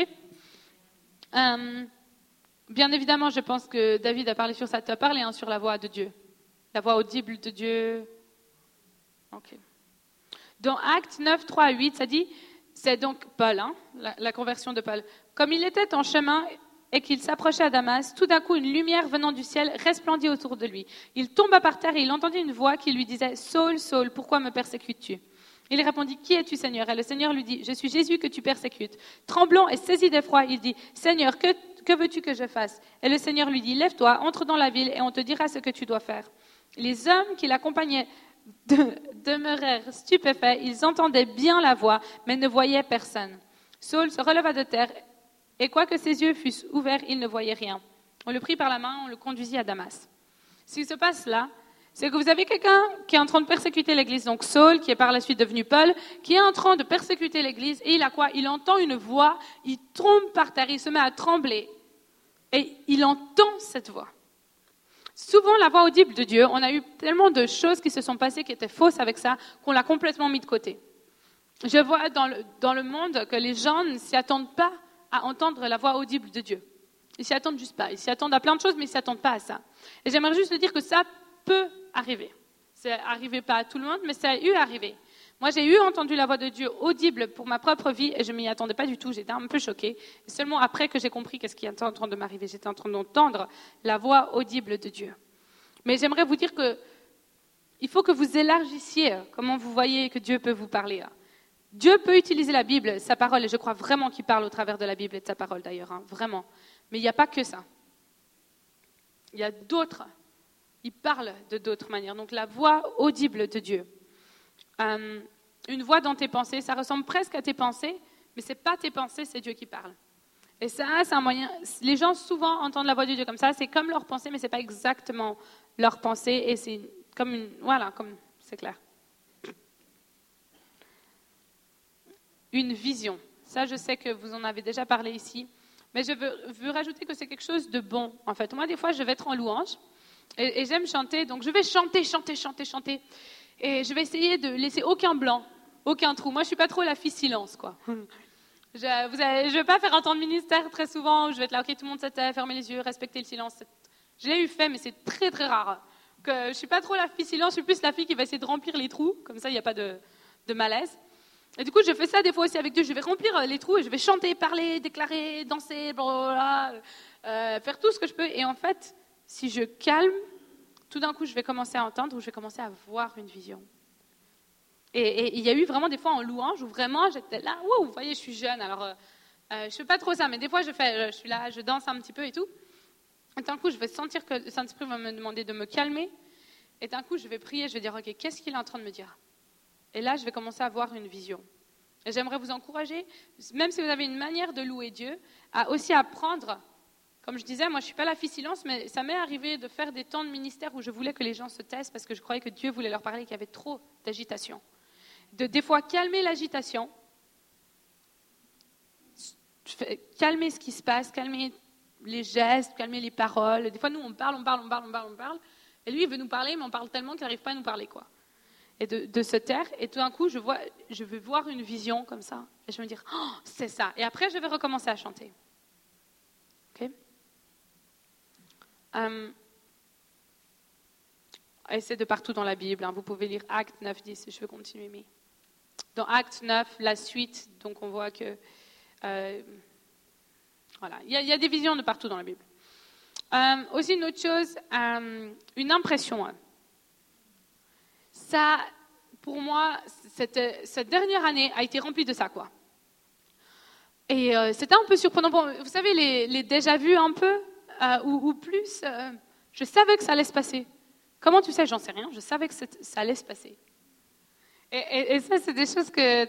Euh, Bien évidemment, je pense que David a parlé sur ça. Tu as parlé hein, sur la voix de Dieu, la voix audible de Dieu. Ok. Dans Actes 9, 3 à 8, ça dit, c'est donc Paul, hein, la, conversion de Paul. Comme il était en chemin et qu'il s'approchait à Damas, tout d'un coup, une lumière venant du ciel resplendit autour de lui. Il tomba par terre et il entendit une voix qui lui disait Saul, Saul, pourquoi me persécutes-tu? Il répondit Qui es-tu, Seigneur? Et le Seigneur lui dit Je suis Jésus que tu persécutes. Tremblant et saisi d'effroi, il dit Seigneur, que que veux-tu que je fasse? Et le Seigneur lui dit, Lève-toi, entre dans la ville et on te dira ce que tu dois faire. Les hommes qui l'accompagnaient demeurèrent stupéfaits, ils entendaient bien la voix, mais ne voyaient personne. Saul se releva de terre, et quoique ses yeux fussent ouverts, il ne voyait rien. On le prit par la main, on le conduisit à Damas. Ce qui se passe là, c'est que vous avez quelqu'un qui est en train de persécuter l'Église, donc Saul, qui est par la suite devenu Paul, qui est en train de persécuter l'Église, et il a quoi? Il entend une voix, il tombe par terre, il se met à trembler, et il entend cette voix. souvent la voix audible de Dieu, on a eu tellement de choses qui se sont passées qui étaient fausses avec ça, qu'on l'a complètement mis de côté. Je vois dans le, dans le monde que les gens ne s'y attendent pas à entendre la voix audible de Dieu. Ils s'y attendent juste pas. Ils s'y attendent à plein de choses, mais ils s'y attendent pas à ça. Et j'aimerais juste dire que ça peut arriver. C'est arrivé pas à tout le monde, mais ça a eu arrivé. Moi, j'ai eu entendu la voix de Dieu audible pour ma propre vie et je m'y attendais pas du tout. J'étais un peu choquée. Seulement après que j'ai compris qu'est-ce qui était en train de m'arriver, j'étais en train d'entendre la voix audible de Dieu. Mais j'aimerais vous dire que il faut que vous élargissiez comment vous voyez que Dieu peut vous parler. Dieu peut utiliser la Bible, sa parole, et je crois vraiment qu'il parle au travers de la Bible et de sa parole d'ailleurs, hein, vraiment. Mais il n'y a pas que ça. Il y a d'autres. Il parle de d'autres manières. Donc la voix audible de Dieu. Euh, une voix dans tes pensées, ça ressemble presque à tes pensées, mais ce n'est pas tes pensées, c'est Dieu qui parle. Et ça, c'est un moyen. Les gens souvent entendent la voix de Dieu comme ça, c'est comme leur pensée, mais ce n'est pas exactement leur pensée, et c'est comme une. Voilà, comme. C'est clair. Une vision. Ça, je sais que vous en avez déjà parlé ici, mais je veux, veux rajouter que c'est quelque chose de bon, en fait. Moi, des fois, je vais être en louange, et, et j'aime chanter, donc je vais chanter, chanter, chanter, chanter. Et je vais essayer de laisser aucun blanc, aucun trou. Moi, je suis pas trop la fille silence, quoi. [LAUGHS] Je ne vais pas faire un temps de ministère très souvent où je vais être là, ok, tout le monde s'était fermer les yeux, respecter le silence. Je l'ai eu fait, mais c'est très très rare. Que je suis pas trop la fille silence, je suis plus la fille qui va essayer de remplir les trous, comme ça il n'y a pas de, de, malaise. Et du coup, je fais ça des fois aussi avec Dieu. Je vais remplir les trous et je vais chanter, parler, déclarer, danser, blablabla, euh, faire tout ce que je peux. Et en fait, si je calme tout d'un coup, je vais commencer à entendre ou je vais commencer à voir une vision. Et, il y a eu vraiment des fois en louange où vraiment j'étais là, wow, vous voyez, je suis jeune, alors euh, euh, je ne fais pas trop ça, mais des fois je, fais, je suis là, je danse un petit peu et tout. Et d'un coup, je vais sentir que le Saint-Esprit va me demander de me calmer. Et d'un coup, je vais prier, je vais dire, OK, qu'est-ce qu'il est en train de me dire? Et là, je vais commencer à voir une vision. Et j'aimerais vous encourager, même si vous avez une manière de louer Dieu, à aussi apprendre comme je disais, moi je ne suis pas la fille silence, mais ça m'est arrivé de faire des temps de ministère où je voulais que les gens se taisent parce que je croyais que Dieu voulait leur parler, qu'il y avait trop d'agitation. De des fois calmer l'agitation, calmer ce qui se passe, calmer les gestes, calmer les paroles. Des fois, nous, on parle, on parle, on parle, on parle, on parle. Et lui, il veut nous parler, mais on parle tellement qu'il n'arrive pas à nous parler, quoi. Et de, se taire. Et tout d'un coup, je, vois, je vais voir une vision comme ça. Et je vais me dire, oh, c'est ça. Et après, je vais recommencer à chanter. OK euh, et c'est de partout dans la Bible. Hein. Vous pouvez lire Acte 9, 10, je vais continuer. Dans Acte 9, la suite, donc on voit que. Euh, voilà, il y, a des visions de partout dans la Bible. Euh, aussi, une autre chose, une impression. Hein. Ça, pour moi, cette, cette, dernière année a été remplie de ça, quoi. Et c'était un peu surprenant. vous savez, les déjà-vus un peu euh, ou, plus, euh, je savais que ça allait se passer. Comment tu sais? J'en sais rien. Je savais que ça allait se passer. Et, ça, c'est des choses que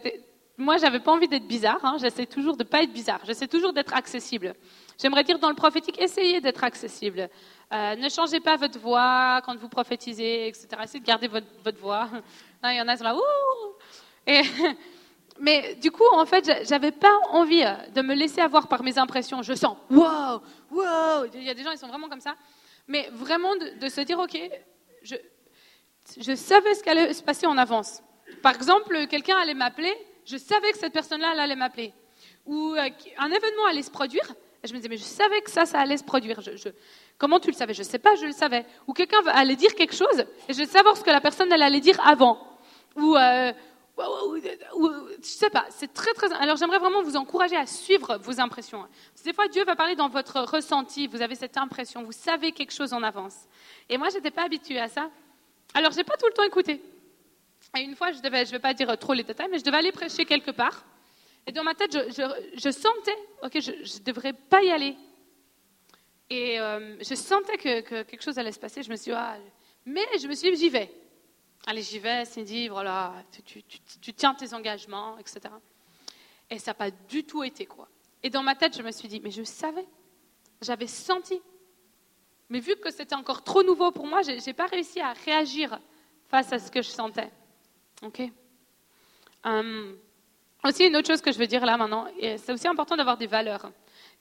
moi, j'avais pas envie d'être bizarre. Hein. J'essaie toujours de pas être bizarre. J'essaie toujours d'être accessible. J'aimerais dire dans le prophétique, essayez d'être accessible. Euh, ne changez pas votre voix quand vous prophétisez, etc. Essayez de garder votre, votre voix. [LAUGHS] il y en a qui sont là, ouh et, [LAUGHS] mais du coup, en fait, j'avais pas envie euh, de me laisser avoir par mes impressions. Je sens, wow, wow. Il y a des gens, ils sont vraiment comme ça. Mais vraiment de, se dire, ok, je, savais ce qui allait se passer en avance. Par exemple, quelqu'un allait m'appeler, je savais que cette personne-là allait m'appeler. Ou euh, un événement allait se produire, je me disais, mais je savais que ça, ça allait se produire. Comment tu le savais? Je sais pas, je le savais. Ou quelqu'un allait dire quelque chose, et je vais savoir ce que la personne allait dire avant. Ou, euh, je sais pas, c'est très très. Alors j'aimerais vraiment vous encourager à suivre vos impressions. des fois Dieu va parler dans votre ressenti, vous avez cette impression, vous savez quelque chose en avance. Et moi j'étais pas habituée à ça. Alors j'ai pas tout le temps écouté. Et une fois je devais, je vais pas dire trop les détails, mais je devais aller prêcher quelque part. Et dans ma tête je, sentais, ok, je, ne devrais pas y aller. Et euh, je sentais que, quelque chose allait se passer. Je me suis dit, ah, mais je me suis dit, j'y vais. Allez, j'y vais, Cindy, voilà, tu, tu, tiens tes engagements, etc. Et ça n'a pas du tout été, quoi. Et dans ma tête, je me suis dit, mais je savais, j'avais senti. Mais vu que c'était encore trop nouveau pour moi, je n'ai pas réussi à réagir face à ce que je sentais. OK hum, Aussi, une autre chose que je veux dire là maintenant, c'est aussi important d'avoir des valeurs.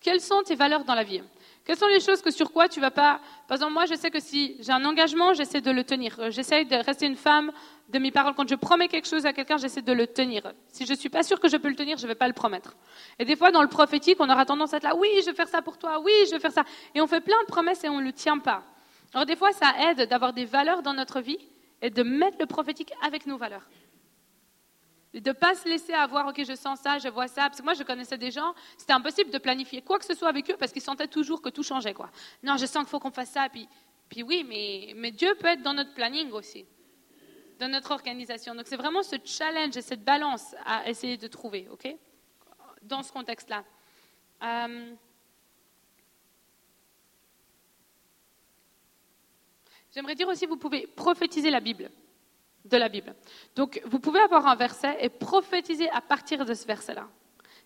Quelles sont tes valeurs dans la vie? Quelles sont les choses que sur quoi tu vas pas? Par exemple, moi, je sais que si j'ai un engagement, j'essaie de le tenir. Euh, j'essaie de rester une femme de mes paroles. Quand je promets quelque chose à quelqu'un, j'essaie de le tenir. Si je suis pas sûre que je peux le tenir, je vais pas le promettre. Et des fois, dans le prophétique, on aura tendance à être là, oui, je vais faire ça pour toi, oui, je vais faire ça. Et on fait plein de promesses et on le tient pas. Alors des fois, ça aide d'avoir des valeurs dans notre vie et de mettre le prophétique avec nos valeurs. De ne pas se laisser avoir, ok, je sens ça, je vois ça. Parce que moi, je connaissais des gens, c'était impossible de planifier quoi que ce soit avec eux parce qu'ils sentaient toujours que tout changeait. Quoi. Non, je sens qu'il faut qu'on fasse ça. Puis, puis oui, mais, mais Dieu peut être dans notre planning aussi, dans notre organisation. Donc c'est vraiment ce challenge et cette balance à essayer de trouver, ok, dans ce contexte-là. Euh, J'aimerais dire aussi, vous pouvez prophétiser la Bible de la Bible. Donc, vous pouvez avoir un verset et prophétiser à partir de ce verset-là.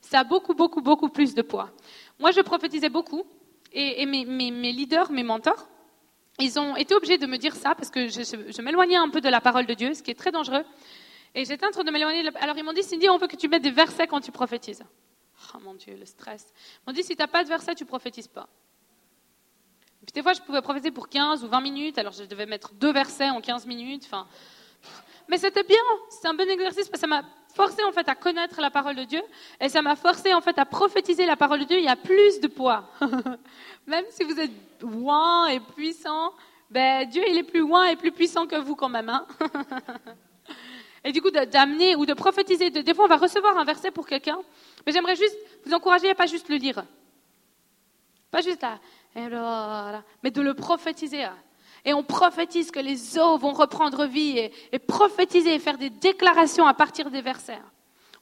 Ça a beaucoup, beaucoup, beaucoup plus de poids. Moi, je prophétisais beaucoup et, mes, leaders, mes mentors, ils ont été obligés de me dire ça parce que je, m'éloignais un peu de la parole de Dieu, ce qui est très dangereux. Et j'étais en train de m'éloigner. Alors, ils m'ont dit, Cindy, on veut que tu mettes des versets quand tu prophétises. Oh mon Dieu, le stress. Ils m'ont dit, si tu n'as pas de verset, tu prophétises pas. Puis des fois, je pouvais prophétiser pour 15 ou 20 minutes, alors je devais mettre deux versets en 15 minutes. Enfin, mais c'était bien, c'est un bon exercice parce que ça m'a forcé en fait à connaître la parole de Dieu et ça m'a forcé en fait à prophétiser la parole de Dieu. Il y a plus de poids. [LAUGHS] même si vous êtes loin et puissant, ben, Dieu il est plus loin et plus puissant que vous quand même. Hein [LAUGHS] et du coup d'amener ou de prophétiser, des fois on va recevoir un verset pour quelqu'un, mais j'aimerais juste vous encourager à pas juste le lire. Pas juste là, mais de le prophétiser. Et on prophétise que les eaux vont reprendre vie et, prophétiser et faire des déclarations à partir des versets.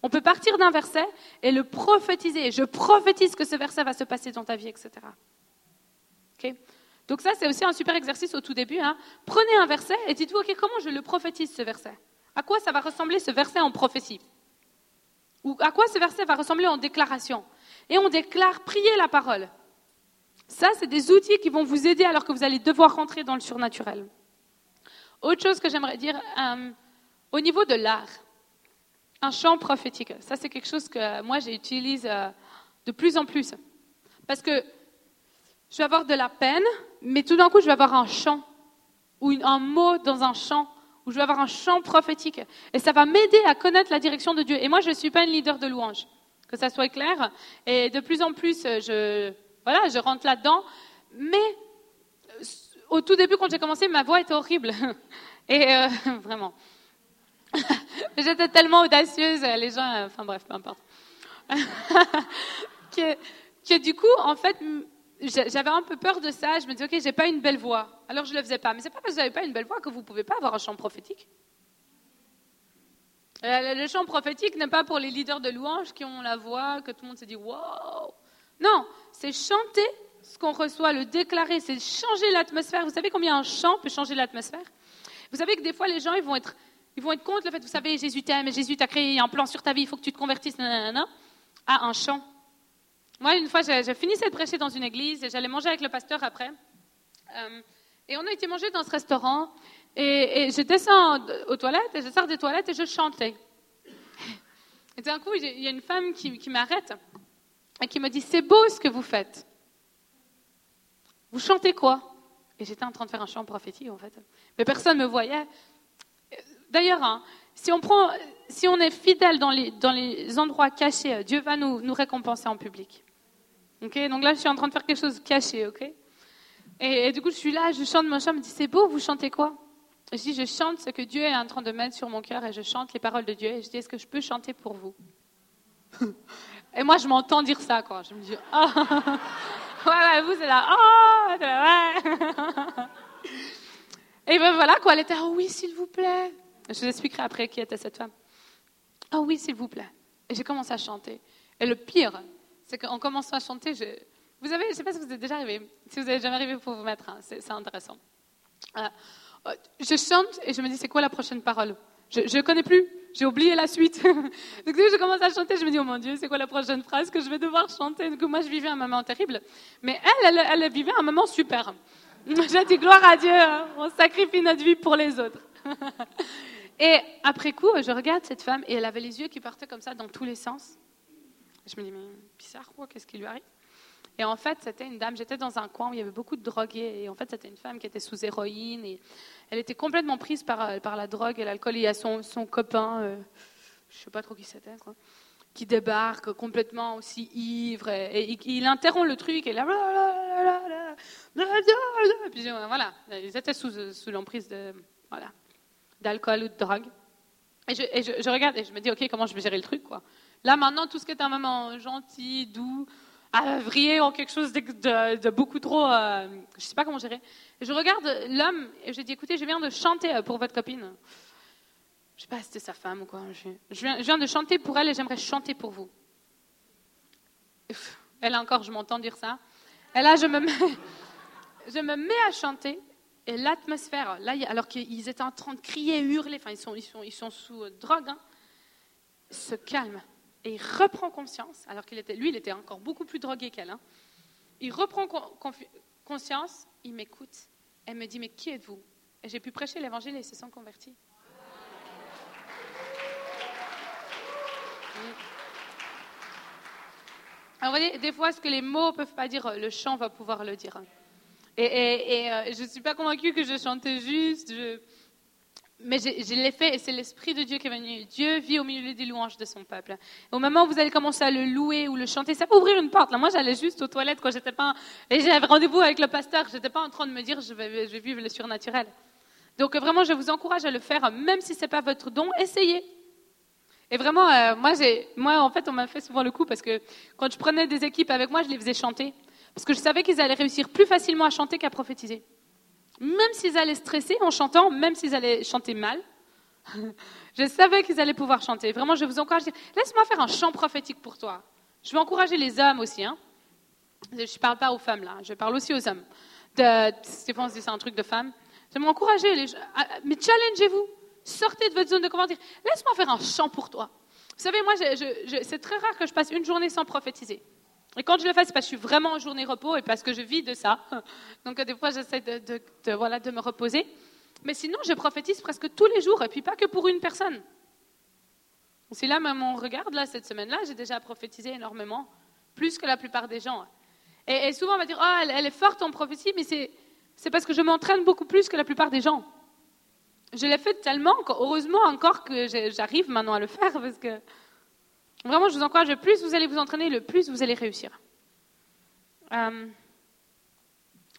On peut partir d'un verset et le prophétiser. Je prophétise que ce verset va se passer dans ta vie, etc. Donc ça, c'est aussi un super exercice au tout début. Hein. Prenez un verset et dites-vous, OK, comment je le prophétise, ce verset? À quoi ça va ressembler, ce verset en prophétie? Ou à quoi ce verset va ressembler en déclaration? Et on déclare, prier la parole. Ça, c'est des outils qui vont vous aider alors que vous allez devoir rentrer dans le surnaturel. Autre chose que j'aimerais dire, euh, au niveau de l'art, un chant prophétique, ça c'est quelque chose que moi j'utilise euh, de plus en plus. Parce que je vais avoir de la peine, mais tout d'un coup je vais avoir un chant, ou un mot dans un chant, ou je vais avoir un chant prophétique. Et ça va m'aider à connaître la direction de Dieu. Et moi je ne suis pas une leader de louange, que ça soit clair. Et de plus en plus, je, voilà, je rentre là-dedans. Mais euh, au tout début, quand j'ai commencé, ma voix était horrible. [LAUGHS] Et euh, [LAUGHS] vraiment. [LAUGHS] J'étais tellement audacieuse, les gens, euh, enfin bref, peu importe. que, que, du coup, en fait, j'avais un peu peur de ça. Je me disais, ok, j'ai pas une belle voix. Alors je le faisais pas. Mais c'est pas parce que vous n'avez pas une belle voix que vous pouvez pas avoir un chant prophétique. Le chant prophétique n'est pas pour les leaders de louanges qui ont la voix, que tout le monde se dit, wow. Non, c'est chanter ce qu'on reçoit, le déclarer, c'est changer l'atmosphère. Vous savez combien un chant peut changer l'atmosphère? Vous savez que des fois, les gens, ils vont être, ils vont être contre le fait, vous savez, Jésus t'aime, Jésus t'a créé un plan sur ta vie, il faut que tu te convertisses, nanana, à un chant. Moi, une fois, j'ai fini de prêcher dans une église et j'allais manger avec le pasteur après. Euh, et on a été manger dans ce restaurant et, je descends aux toilettes et je sors des toilettes et je chantais. Et d'un coup, il y a une femme qui m'arrête et qui me dit C'est beau ce que vous faites. Vous chantez quoi? Et j'étais en train de faire un chant prophétique en fait. Mais personne ne me voyait. D'ailleurs, hein, si, on prend, si on est fidèle dans les, dans les endroits cachés, Dieu va nous, récompenser en public. Donc là, je suis en train de faire quelque chose de caché. ok? Et, du coup, je suis là, je chante mon chant, me dit C'est beau, vous chantez quoi? Je dis Je chante ce que Dieu est en train de mettre sur mon cœur et je chante les paroles de Dieu. Et je dis Est-ce que je peux chanter pour vous? [LAUGHS] Et moi, je m'entends dire ça, quoi. Je me dis, ah, [LAUGHS] ouais, ouais, vous, c'est là, oh, ouais. [LAUGHS] Et ben voilà, quoi. Elle était, oh oui, s'il vous plaît. Je vous expliquerai après qui était cette femme. Oh oui, s'il vous plaît. Et j'ai commencé à chanter. Et le pire, c'est qu'en commençant à chanter, je... vous savez, je ne sais pas si vous êtes déjà arrivé. Si vous n'êtes jamais arrivé, il faut vous mettre. Hein. C'est intéressant. Euh, je chante et je me dis, c'est quoi la prochaine parole? Je ne connais plus. J'ai oublié la suite. [LAUGHS] Donc, je commence à chanter, je me dis, oh mon Dieu, c'est quoi la prochaine phrase que je vais devoir chanter? Donc, moi, je vivais un moment terrible. Mais elle, elle, elle vivait un moment super. [LAUGHS] J'ai dit, gloire à Dieu, hein. on sacrifie notre vie pour les autres. [LAUGHS] et après coup, je regarde cette femme et elle avait les yeux qui partaient comme ça dans tous les sens. Je me dis, mais bizarre, quoi, qu'est-ce qui lui arrive? Et en fait, c'était une dame, j'étais dans un coin où il y avait beaucoup de drogués. Et en fait, c'était une femme qui était sous héroïne. Et elle était complètement prise par, euh, par la drogue et l'alcool. il y a son, son copain, euh, je ne sais pas trop qui c'était, qui débarque complètement aussi ivre. Et, il interrompt le truc. Et là, puis, voilà, ils étaient sous, sous l'emprise de, voilà, d'alcool ou de drogue. Et, je, et je, regarde et je me dis, OK, comment je vais gérer le truc, quoi. Là, maintenant, tout ce qui est un moment gentil, doux, à vriller en quelque chose de, beaucoup trop, euh, je sais pas comment gérer. je regarde l'homme et je dis, écoutez, je viens de chanter pour votre copine. Je sais pas si c'était sa femme ou quoi. Je, viens, je, viens, de chanter pour elle et j'aimerais chanter pour vous. Elle encore, je m'entends dire ça. Et là, je me mets, [LAUGHS] je me mets à chanter et l'atmosphère, là, alors qu'ils étaient en train de crier, hurler, enfin, ils sont, ils sont, ils sont sous drogue, hein, se calme. Et il reprend conscience, alors qu'il était, lui, il était encore beaucoup plus drogué qu'elle. Hein. Il reprend conscience, il m'écoute. Elle me dit, mais qui êtes-vous? Et j'ai pu prêcher l'évangile et ils se sont convertis. Alors, vous voyez, des fois, ce que les mots ne peuvent pas dire, le chant va pouvoir le dire. Et, euh, je ne suis pas convaincue que je chantais juste. Je mais je, l'ai fait et c'est l'Esprit de Dieu qui est venu. Dieu vit au milieu des louanges de son peuple. Au moment où vous allez commencer à le louer ou le chanter, ça peut ouvrir une porte. Là, moi, j'allais juste aux toilettes quand j'étais pas, et j'avais rendez-vous avec le pasteur. J'étais pas en train de me dire, je vais, je vivre le surnaturel. Donc, vraiment, je vous encourage à le faire, même si c'est pas votre don, essayez. Et vraiment, euh, moi, moi, en fait, on m'a fait souvent le coup parce que quand je prenais des équipes avec moi, je les faisais chanter. Parce que je savais qu'ils allaient réussir plus facilement à chanter qu'à prophétiser même s'ils allaient stresser en chantant, même s'ils allaient chanter mal, [LAUGHS] je savais qu'ils allaient pouvoir chanter. Vraiment, je vous encourage. Laisse-moi faire un chant prophétique pour toi. Je vais encourager les hommes aussi. Hein. Je ne parle pas aux femmes là, je parle aussi aux hommes. C'est un truc de femme. Je vais m'encourager. Mais challengez-vous. Sortez de votre zone de confort. Laisse-moi faire un chant pour toi. Vous savez, moi, c'est très rare que je passe une journée sans prophétiser. Et quand je le fais, c'est parce que je suis vraiment en journée repos et parce que je vis de ça. [LAUGHS] Donc des fois, j'essaie de, voilà, de me reposer. Mais sinon, je prophétise presque tous les jours, et puis pas que pour une personne. Si là, même on regarde, là, cette semaine-là, j'ai déjà prophétisé énormément, plus que la plupart des gens. Et, souvent, on va dire, oh, elle, est forte en prophétie, mais c'est parce que je m'entraîne beaucoup plus que la plupart des gens. Je l'ai fait tellement, heureusement encore que j'arrive maintenant à le faire, parce que Vraiment, je vous encourage, le plus vous allez vous entraîner, le plus vous allez réussir. Euh,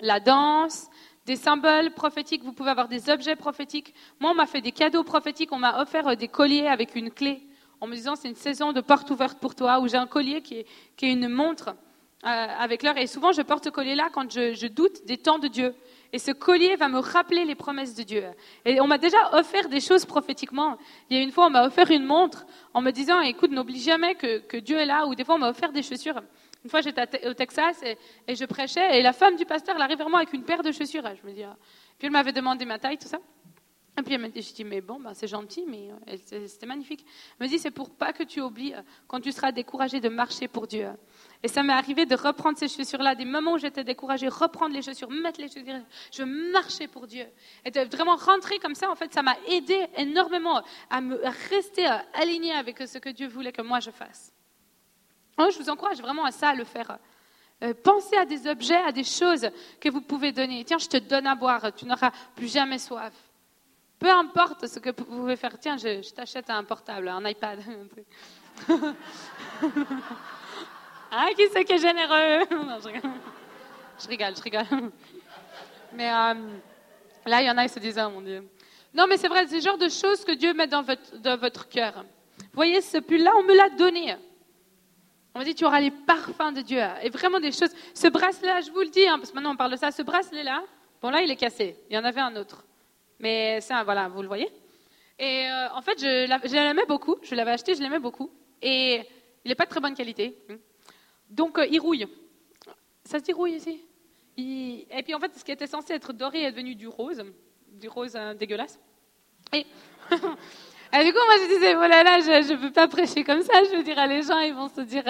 la danse, des symboles prophétiques, vous pouvez avoir des objets prophétiques. Moi, on m'a fait des cadeaux prophétiques, on m'a offert euh, des colliers avec une clé en me disant c'est une saison de porte ouverte pour toi, où j'ai un collier qui est, une montre euh, avec l'heure. Et souvent, je porte ce collier-là quand je, doute des temps de Dieu. Et ce collier va me rappeler les promesses de Dieu. Et on m'a déjà offert des choses prophétiquement. Il y a une fois, on m'a offert une montre en me disant, écoute, n'oublie jamais que, Dieu est là. Ou des fois, on m'a offert des chaussures. Une fois, j'étais au Texas et, je prêchais. Et la femme du pasteur, elle arrive vraiment avec une paire de chaussures. Je me dis, ah. Puis elle m'avait demandé ma taille, tout ça. Et puis elle m'a dit, mais bon, ben, c'est gentil, mais euh, c'était magnifique. Elle me dit, c'est pour pas que tu oublies euh, quand tu seras découragé de marcher pour Dieu. Et ça m'est arrivé de reprendre ces chaussures-là, des moments où j'étais découragée, reprendre les chaussures, mettre les chaussures, je marchais pour Dieu. Et de vraiment rentrer comme ça, en fait, ça m'a aidé énormément à me rester euh, alignée avec ce que Dieu voulait que moi je fasse. je vous encourage vraiment à ça, à le faire. Pensez à des objets, à des choses que vous pouvez donner. Tiens, je te donne à boire, tu n'auras plus jamais soif. Peu importe ce que vous pouvez faire. Tiens, je, t'achète un portable, un iPad. [LAUGHS] [LAUGHS] Ah, qui c'est qui est généreux? [LAUGHS] Je, rigole. je rigole, Mais euh, là, il y en a, qui se disent, oh mon Dieu. Non, mais c'est vrai, c'est le genre de choses que Dieu met dans votre, dans votre cœur. Vous voyez, ce pull-là, on me l'a donné. On m'a dit, tu auras les parfums de Dieu. Et vraiment des choses. Ce bracelet-là, je vous le dis, hein, parce que maintenant on parle de ça, ce bracelet-là, bon là, il est cassé. Il y en avait un autre. Mais ça, voilà, vous le voyez. Et euh, en fait, je l'aimais beaucoup. Je l'avais acheté, je l'aimais beaucoup. Et il n'est pas de très bonne qualité. Hein. Donc, euh, il rouille. Ça se dit rouille ici Et puis, en fait, ce qui était censé être doré est devenu du rose, du rose euh, dégueulasse. Et... Et [LAUGHS] du coup, moi, je disais, oh là je ne peux pas prêcher comme ça. Je veux dire, les gens, ils vont se dire,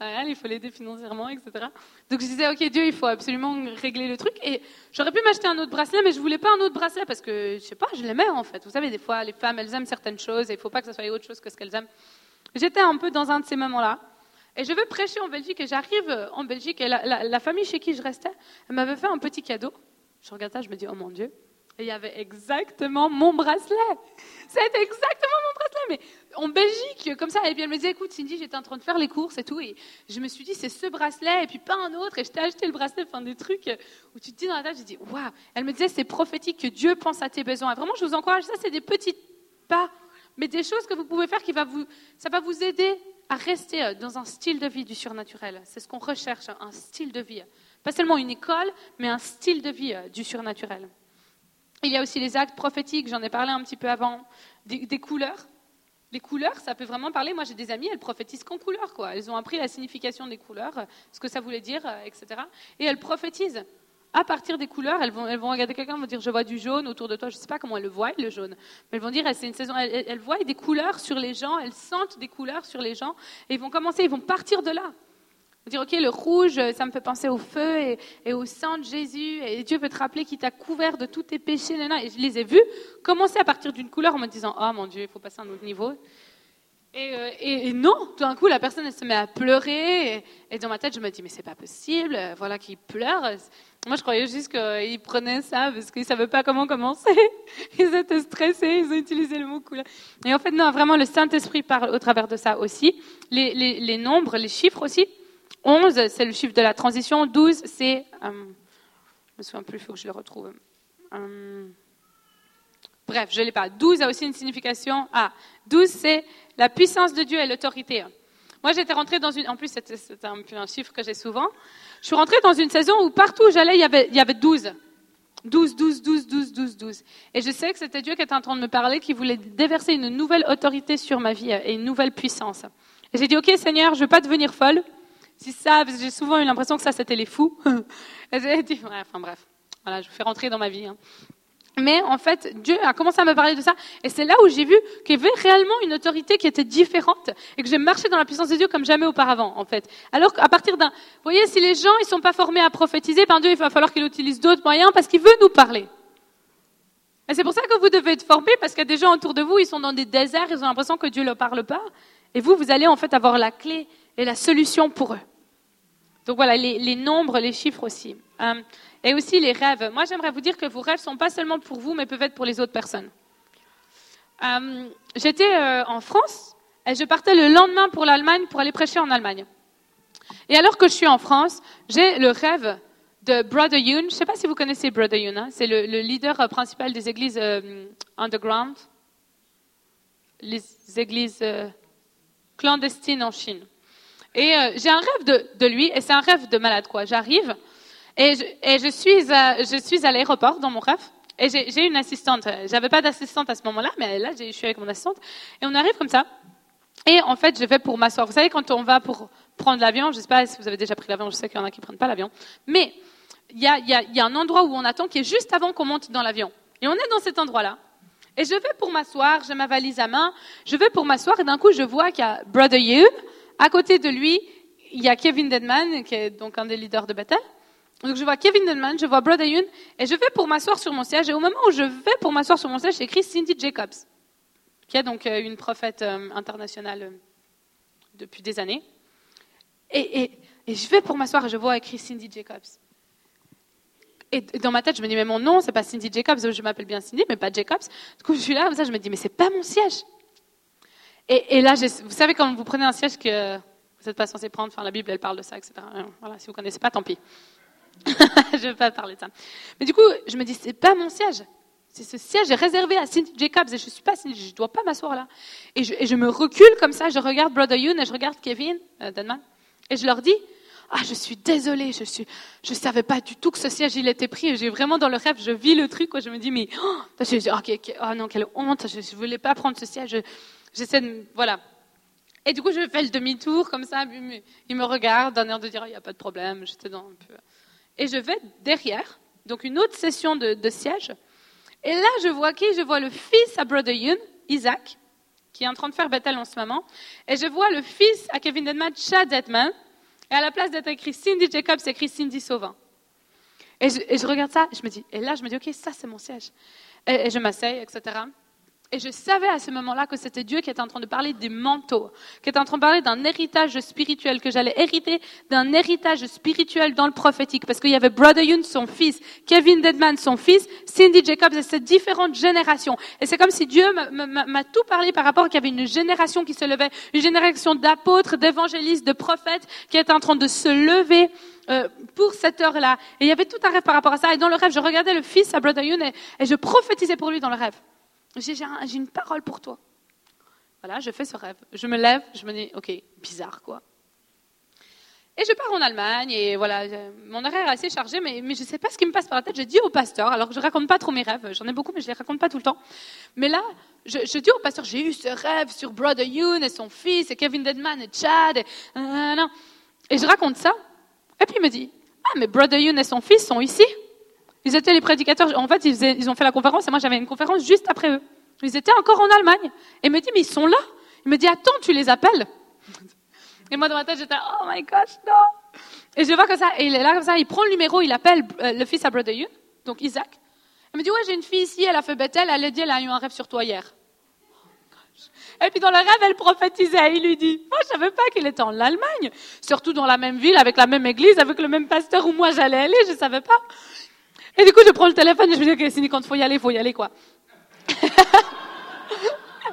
il faut l'aider financièrement, etc. Donc, je disais, OK, Dieu, il faut absolument régler le truc. Et j'aurais pu m'acheter un autre bracelet, mais je voulais pas un autre bracelet parce que, je sais pas, je l'aimais, en fait. Vous savez, des fois, les femmes, elles aiment certaines choses et il faut pas que ce soit autre chose que ce qu'elles aiment. J'étais un peu dans un de ces moments-là. Et je veux prêcher en Belgique et j'arrive en Belgique et la, la famille chez qui je restais, elle m'avait fait un petit cadeau. Je regarde ça, je me dis, oh mon Dieu, et il y avait exactement mon bracelet. C'était exactement mon bracelet. Mais en Belgique, comme ça, et puis elle me disait, écoute, Cindy, j'étais en train de faire les courses et tout. Et je me suis dit, c'est ce bracelet et puis pas un autre. Et je t'ai acheté le bracelet, enfin des trucs où tu te dis dans la tête, j'ai dit, waouh. Elle me disait, c'est prophétique que Dieu pense à tes besoins. vraiment, je vous encourage. Ça, c'est des petits pas, mais des choses que vous pouvez faire qui va vous, ça va vous aider à rester euh, dans un style de vie du surnaturel. C'est ce qu'on recherche, un style de vie. Pas seulement une école, mais un style de vie euh, du surnaturel. Il y a aussi les actes prophétiques, j'en ai parlé un petit peu avant, des, couleurs. Les couleurs, ça peut vraiment parler. Moi, j'ai des amies, elles prophétisent qu'en couleurs, quoi. Elles ont appris la signification des couleurs, ce que ça voulait dire, euh, etc. Et elles prophétisent. À partir des couleurs, elles vont, regarder quelqu'un, vont dire Je vois du jaune autour de toi. Je ne sais pas comment elles le voient, le jaune. Mais elles vont dire C'est une saison. Elles, elles voient des couleurs sur les gens, elles sentent des couleurs sur les gens. Et ils vont commencer, ils vont partir de là dire, OK, le rouge, ça me fait penser au feu et, au sang de Jésus. Et Dieu veut te rappeler qu'il t'a couvert de tous tes péchés. Et je les ai vus commencer à partir d'une couleur en me disant, oh mon Dieu, il faut passer à un autre niveau. Et, euh, et, non, tout d'un coup, la personne elle se met à pleurer. Et, dans ma tête, je me dis, mais c'est pas possible. Voilà qu'il pleure. Moi, je croyais juste qu'ils prenaient ça parce qu'ils ne savaient pas comment commencer. [LAUGHS] Ils étaient stressés, ils ont utilisé le mot couleur. Et en fait, non, vraiment, le Saint-Esprit parle au travers de ça aussi. Les, les, les nombres, les chiffres aussi. 11, c'est le chiffre de la transition. 12, c'est... Euh, je me souviens plus, il faut que je le retrouve. Euh, bref, je ne l'ai pas. 12 a aussi une signification. Ah, 12, c'est la puissance de Dieu et l'autorité. Moi, j'étais rentrée dans une... En plus, c'est un, un, chiffre que j'ai souvent. Je suis rentrée dans une saison où partout où j'allais, il y avait, il y avait 12. 12, 12, 12, 12, 12, 12. Et je sais que c'était Dieu qui était en train de me parler, qui voulait déverser une nouvelle autorité sur ma vie et une nouvelle puissance. Et j'ai dit, OK, Seigneur, je ne veux pas devenir folle. Si ça, j'ai souvent eu l'impression que ça, c'était les fous. [LAUGHS] enfin bref, voilà, je vous fais rentrer dans ma vie. Hein. Mais en fait, Dieu a commencé à me parler de ça, et c'est là où j'ai vu qu'il y avait réellement une autorité qui était différente, et que j'ai marché dans la puissance de Dieu comme jamais auparavant, en fait. Alors qu'à partir d'un, vous voyez, si les gens ils sont pas formés à prophétiser, ben Dieu il va falloir qu'il utilise d'autres moyens parce qu'il veut nous parler. Et c'est pour ça que vous devez être formés, parce qu'il y a des gens autour de vous, ils sont dans des déserts, ils ont l'impression que Dieu ne leur parle pas, et vous, vous allez en fait avoir la clé et la solution pour eux. Donc voilà, les, nombres, les chiffres aussi. Euh, et aussi les rêves. Moi, j'aimerais vous dire que vos rêves ne sont pas seulement pour vous, mais peuvent être pour les autres personnes. Euh, j'étais euh, en France et je partais le lendemain pour l'Allemagne pour aller prêcher en Allemagne. Et alors que je suis en France, j'ai le rêve de Brother Yoon. Je ne sais pas si vous connaissez Brother Yoon. Hein. C'est le, leader principal des églises underground, les églises clandestines en Chine. Et euh, j'ai un rêve de, lui, et c'est un rêve de malade, quoi. J'arrive, et je, suis à, l'aéroport dans mon rêve, et j'ai une assistante. J'avais pas d'assistante à ce moment-là, mais là, je suis avec mon assistante, et on arrive comme ça. Et en fait, je vais pour m'asseoir. Vous savez, quand on va pour prendre l'avion, je sais pas si vous avez déjà pris l'avion, je sais qu'il y en a qui prennent pas l'avion, mais il y a, y, a, un endroit où on attend qui est juste avant qu'on monte dans l'avion. Et on est dans cet endroit-là. Et je vais pour m'asseoir, j'ai ma valise à main, je vais pour m'asseoir, et d'un coup, je vois qu'il y a Brother Yoon, à côté de lui, il y a Kevin Denman, qui est donc un des leaders de Bethel. Donc je vois Kevin Denman, je vois Brother Yoon, et je vais pour m'asseoir sur mon siège. Et au moment où je vais pour m'asseoir sur mon siège, écrit Cindy Jacobs, qui est donc euh, une prophète euh, internationale euh, depuis des années. Et, je vais pour m'asseoir et je vois écrit Cindy Jacobs. Et dans ma tête, je me dis, mais mon nom, c'est pas Cindy Jacobs, je m'appelle bien Cindy, mais pas Jacobs. Du coup, je suis là, comme ça, je me dis, mais c'est pas mon siège. Et, là, vous savez, quand vous prenez un siège que vous n'êtes pas censé prendre, enfin, la Bible, elle parle de ça, etc. Voilà, si vous ne connaissez pas, tant pis. [LAUGHS] je ne vais pas parler de ça. Mais du coup, je me dis, c'est pas mon siège. C'est ce siège est réservé à Cindy Jacobs et je suis pas Cindy, je ne dois pas m'asseoir là. Et je, me recule comme ça, je regarde Brother Yoon et je regarde Kevin euh, Denman et je leur dis, ah, je suis désolée, je suis, je savais pas du tout que ce siège il était pris. J'ai vraiment dans le rêve, je vis le truc. Je me dis, mais, oh, que, oh, non, quelle honte, je, ne voulais pas prendre ce siège. J'essaie de. Voilà. Et du coup, je fais le demi-tour comme ça. Il me regarde d'un air de dire il n'y a pas de problème. J'étais dans un peu. Et je vais derrière, donc une autre session de, siège. Et là, je vois qui? Je vois le fils à Brother Yoon, Isaac, qui est en train de faire Bethel en ce moment. Et je vois le fils à Kevin Denman, Chad Detman. Et à la place d'être écrit Cindy Jacobs, c'est écrit Cindy Sauvin. Et je, regarde ça, je me dis, et là, je me dis, OK, ça, c'est mon siège. Et, et je m'asseye, etc. Et je savais à ce moment-là que c'était Dieu qui était en train de parler des manteaux, qui était en train de parler d'un héritage spirituel, que j'allais hériter d'un héritage spirituel dans le prophétique, parce qu'il y avait Brother Yoon, son fils, Kevin Deadman, son fils, Cindy Jacobs, et ces différentes générations. Et c'est comme si Dieu m'a tout parlé par rapport qu'il y avait une génération qui se levait, une génération d'apôtres, d'évangélistes, de prophètes, qui était en train de se lever euh, pour cette heure-là. Et il y avait tout un rêve par rapport à ça. Et dans le rêve, je regardais le fils à Brother Yoon et, et je prophétisais pour lui dans le rêve. J'ai une parole pour toi. Voilà, je fais ce rêve. Je me lève, je me dis, ok, bizarre quoi. Et je pars en Allemagne et voilà, mon horaire est assez chargé, mais, je ne sais pas ce qui me passe par la tête. Je dis au pasteur, alors je raconte pas trop mes rêves, j'en ai beaucoup, mais je les raconte pas tout le temps. Mais là, je, je dis au pasteur, j'ai eu ce rêve sur Brother Yoon et son fils et Kevin Deadman et Chad et, et je raconte ça. Et puis il me dit, ah mais Brother Yoon et son fils sont ici. Ils étaient les prédicateurs. En fait, ils, ont fait la conférence et moi j'avais une conférence juste après eux. Ils étaient encore en Allemagne. Et me dit, mais ils sont là. Il me dit, attends, tu les appelles. Et moi, dans ma tête, j'étais, oh my gosh, non. Et je vois comme ça, et il là comme ça, il prend le numéro, il appelle euh, le fils à Brother Yoon, donc Isaac. Il me dit, ouais, j'ai une fille ici, elle a fait Bethel, elle a dit, elle a eu un rêve sur toi hier. Et puis dans le rêve, elle prophétisait. Il lui dit, moi, je savais pas qu'il était en Allemagne. Surtout dans la même ville, avec la même église, avec le même pasteur où moi j'allais aller, je savais pas. Et du coup, je prends le téléphone et je me dis, ok, Cindy, quand il faut y aller, il faut y aller, quoi. [LAUGHS]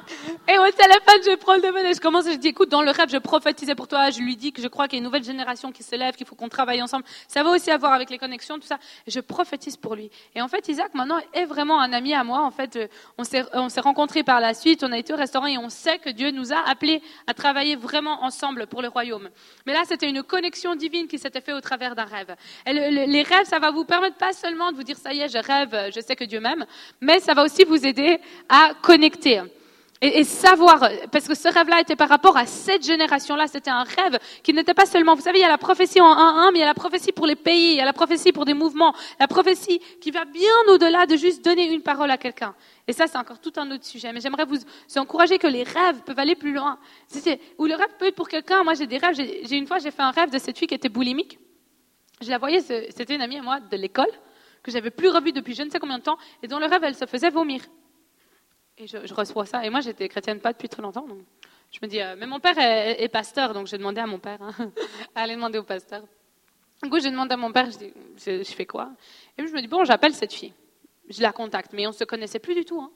[LAUGHS] Et au téléphone, je prends le téléphone et je commence, je dis, écoute, dans le rêve, je prophétisais pour toi, je lui dis que je crois qu'il y a une nouvelle génération qui se lève, qu'il faut qu'on travaille ensemble. Ça va aussi avoir avec les connexions, tout ça. je prophétise pour lui. Et en fait, Isaac, maintenant, est vraiment un ami à moi. En fait, euh, on s'est, on s'est rencontrés par la suite, on a été au restaurant et on sait que Dieu nous a appelés à travailler vraiment ensemble pour le royaume. Mais là, c'était une connexion divine qui s'était faite au travers d'un rêve. Et les rêves, ça va vous permettre pas seulement de vous dire, ça y est, je rêve, je sais que Dieu m'aime, mais ça va aussi vous aider à connecter. Et, savoir, parce que ce rêve-là était par rapport à cette génération-là, c'était un rêve qui n'était pas seulement, vous savez, il y a la prophétie en 1-1, mais il y a la prophétie pour les pays, il y a la prophétie pour des mouvements, la prophétie qui va bien au-delà de juste donner une parole à quelqu'un. Et ça, c'est encore tout un autre sujet. Mais j'aimerais vous, encourager que les rêves peuvent aller plus loin. Ou le rêve peut être pour quelqu'un. Moi, j'ai des rêves. J'ai une fois, j'ai fait un rêve de cette fille qui était boulimique. Je la voyais, c'était une amie à moi de l'école que j'avais plus revue depuis je ne sais combien de temps. Et dans le rêve, elle se faisait vomir. Et je, reçois ça. Et moi, j'étais chrétienne pas depuis très longtemps. Donc je me dis, euh, mais mon père est, pasteur, donc j'ai demandé à mon père, hein, [LAUGHS] à aller demander au pasteur. Du coup, j'ai demandé à mon père, je dis, je, fais quoi? Et puis je me dis, bon, j'appelle cette fille. Je la contacte, mais on se connaissait plus du tout. Hein.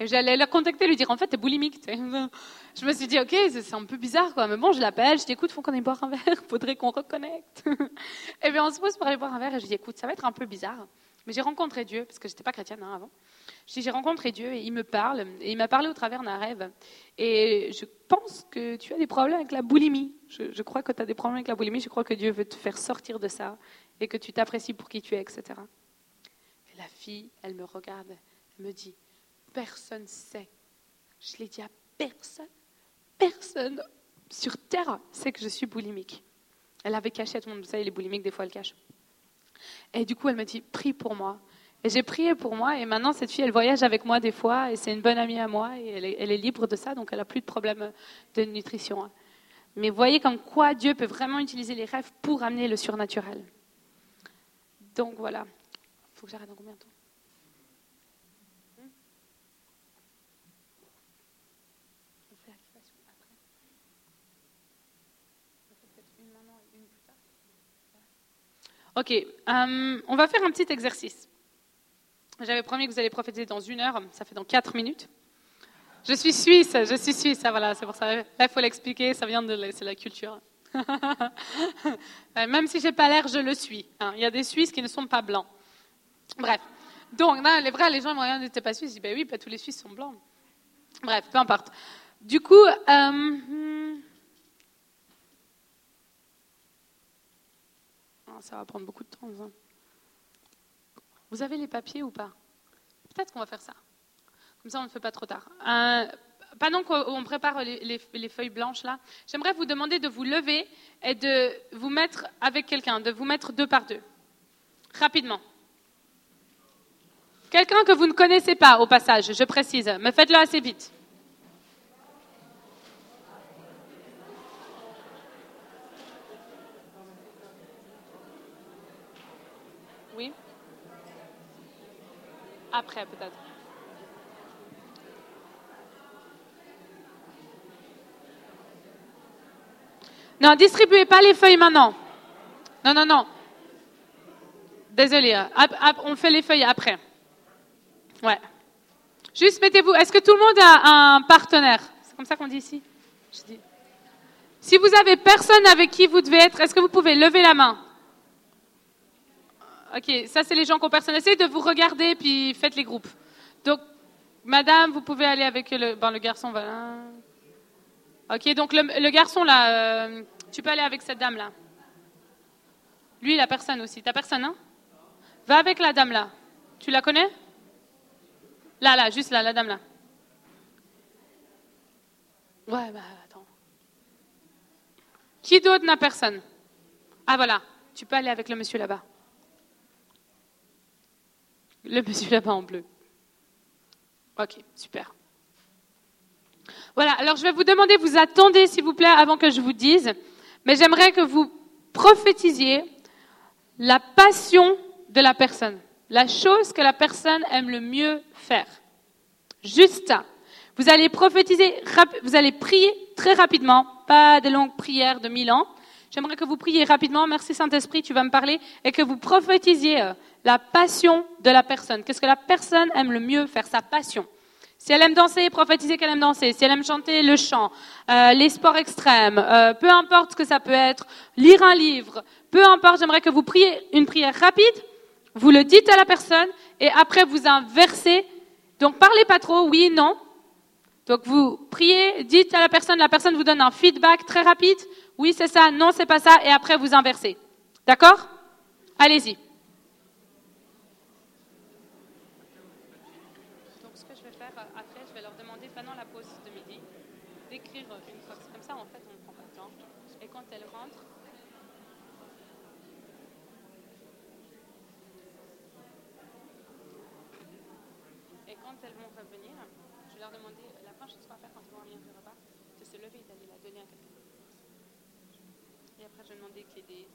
Et j'allais la contacter, lui dire, en fait, t'es boulimique. [LAUGHS] Je me suis dit, ok, c'est un peu bizarre, quoi. Mais bon, je l'appelle, je dis, écoute, faut qu'on aille boire un verre, [LAUGHS] faudrait qu'on reconnecte. et bien, on se pose pour aller boire un verre, et je dis, écoute, ça va être un peu bizarre. Mais j'ai rencontré Dieu, parce que j'étais pas chrétienne hein, avant. J'ai rencontré Dieu et il me parle, et il m'a parlé au travers d'un rêve. Et je pense que tu as des problèmes avec la boulimie. Je, crois que tu as des problèmes avec la boulimie, je crois que Dieu veut te faire sortir de ça, et que tu t'apprécies pour qui tu es, etc. Et la fille, elle me regarde, elle me dit, personne sait. Je l'ai dit à personne. Personne sur Terre sait que je suis boulimique. Elle avait caché à tout le monde. Vous savez, les boulimiques, des fois, elles cachent. Et du coup, elle m'a dit, prie pour moi. Et j'ai prié pour moi, et maintenant, cette fille, elle voyage avec moi des fois, et c'est une bonne amie à moi, et elle est, libre de ça, donc elle n'a plus de problème de nutrition. Mais voyez comme quoi Dieu peut vraiment utiliser les rêves pour amener le surnaturel. Donc voilà. Il faut que j'arrête dans combien de temps? Ok, euh, on va faire un petit exercice. J'avais promis que vous allez prophétiser dans une heure, ça fait dans quatre minutes. Je suis suisse, je suis suisse, voilà, c'est pour ça. Là, il faut l'expliquer, ça vient de c'est la culture. [LAUGHS] Même si j'ai pas l'air, je le suis. Hein. Il y a des Suisses qui ne sont pas blancs. Bref. Donc, les vrais, les gens me regardent, n'étaient pas Suisse. Je dis, ben oui, pas tous les Suisses sont blancs. Bref, peu importe. Du coup, euh, ça va prendre beaucoup de temps. Vous avez les papiers ou pas? Peut-être qu'on va faire ça. Comme ça, on ne fait pas trop tard. Euh, pendant qu'on prépare les, feuilles blanches là, j'aimerais vous demander de vous lever et de vous mettre avec quelqu'un, de vous mettre deux par deux. Rapidement. Quelqu'un que vous ne connaissez pas au passage, je précise, mais faites-le assez vite. après peut-être. Non, distribuez pas les feuilles maintenant. Non, non, non. Désolé, euh, on fait les feuilles après. Ouais. Juste mettez-vous. Est-ce que tout le monde a un partenaire? C'est comme ça qu'on dit ici? Si vous avez personne avec qui vous devez être, est-ce que vous pouvez lever la main? Ok, ça c'est les gens qui ont personne. Essayez de vous regarder puis faites les groupes. Donc, madame, vous pouvez aller avec le, le garçon. Voilà. Ok, donc le, garçon là, euh, tu peux aller avec cette dame là. Lui, la personne aussi. T'as personne, hein? Va avec la dame là. Tu la connais? Là, là, juste là, la dame là. Ouais, bah attends. Qui d'autre n'a personne? Ah voilà, tu peux aller avec le monsieur là-bas. Le monsieur là-bas en bleu. Ok, super. Voilà, alors je vais vous demander, vous attendez s'il vous plaît avant que je vous dise, mais j'aimerais que vous prophétisiez la passion de la personne, la chose que la personne aime le mieux faire. Juste ça. Vous allez prophétiser, vous allez prier très rapidement, pas des longues prières de mille ans. J'aimerais que vous priez rapidement, merci Saint-Esprit, tu vas me parler, et que vous prophétisiez euh, la passion de la personne. Qu'est-ce que la personne aime le mieux faire, sa passion. Si elle aime danser, prophétisez qu'elle aime danser. Si elle aime chanter, le chant, euh, les sports extrêmes, euh, peu importe ce que ça peut être, lire un livre, peu importe, j'aimerais que vous priez une prière rapide, vous le dites à la personne, et après vous inversez. Donc parlez pas trop, oui, non. Donc vous priez, dites à la personne, la personne vous donne un feedback très rapide, oui c'est ça, non c'est pas ça, et après vous inversez. D'accord? Allez-y. Et quand elle rentre, et quand elles vont revenir, je leur demandais la première chose qu'on va faire quand ils vont revenir du repas, c'est se lever et d'aller la donner à quelqu'un. Et après, je demandais qu'il y ait des.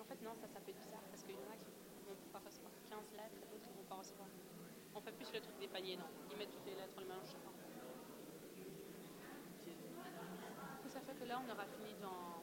En fait, non, ça, ça peut être bizarre parce qu'il y en a qui ne vont pas recevoir 15 lettres, d'autres qui vont pas recevoir. On fait plus le truc des paniers, non. Ils mettent toutes les lettres, on les mélange chacun. pour ça que là, on aura fini dans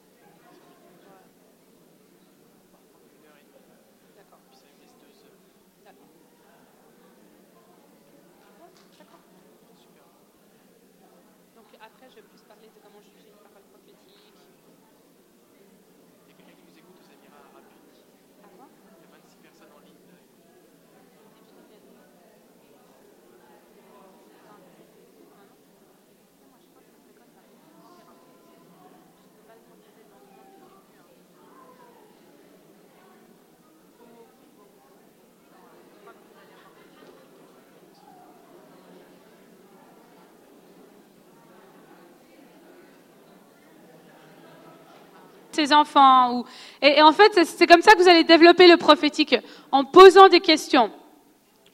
ses enfants. Ou... Et, en fait, c'est comme ça que vous allez développer le prophétique, en posant des questions.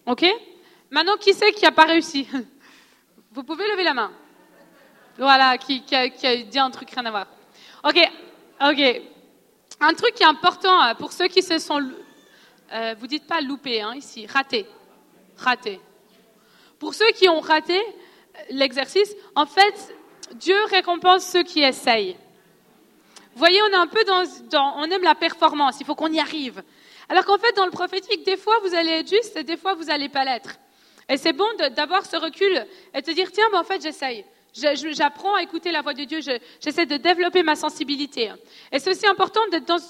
OK? Maintenant, qui c'est qui n'a pas réussi? [LAUGHS] Vous pouvez lever la main. Voilà, qui, a, dit un truc rien à voir. OK, OK. Un truc qui est important euh, pour ceux qui se sont... Euh, vous dites pas loupé hein, ici, raté. Raté. Pour ceux qui ont raté euh, l'exercice, en fait, Dieu récompense ceux qui essayent. Vous voyez, on est un peu dans, on aime la performance, il faut qu'on y arrive. Alors qu'en fait, dans le prophétique, des fois, vous allez être juste et des fois, vous n'allez pas l'être. Et c'est bon d'avoir ce recul et de dire, tiens, en fait, j'essaye. J'apprends à écouter la voix de Dieu, j'essaie de développer ma sensibilité. Et c'est aussi important,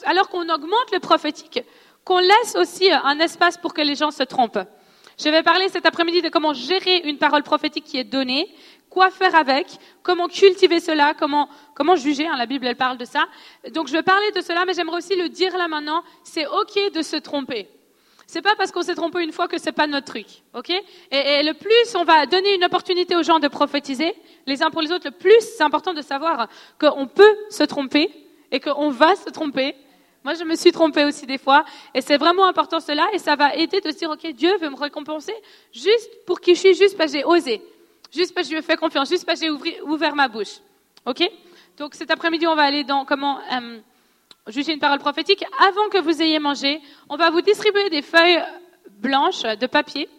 alors qu'on augmente le prophétique, qu'on laisse aussi un espace pour que les gens se trompent. Je vais parler cet après-midi de comment gérer une parole prophétique qui est donnée, quoi faire avec, comment cultiver cela, comment, comment juger. Hein, la Bible, elle parle de ça. Donc, je vais parler de cela, mais j'aimerais aussi le dire là maintenant. C'est OK de se tromper. C'est pas parce qu'on s'est trompé une fois que c'est pas notre truc, ok? Et, et, le plus on va donner une opportunité aux gens de prophétiser, les uns pour les autres, le plus c'est important de savoir qu'on peut se tromper et qu'on va se tromper. Moi, je me suis trompée aussi des fois, et c'est vraiment important cela, et ça va aider de se dire, ok, Dieu veut me récompenser juste pour qui je suis, juste parce que j'ai osé. Juste parce que je lui ai fait confiance, juste parce que j'ai ouvert ma bouche. OK? Donc cet après-midi, on va aller dans comment euh, juger une parole prophétique. Avant que vous ayez mangé, on va vous distribuer des feuilles blanches de papier.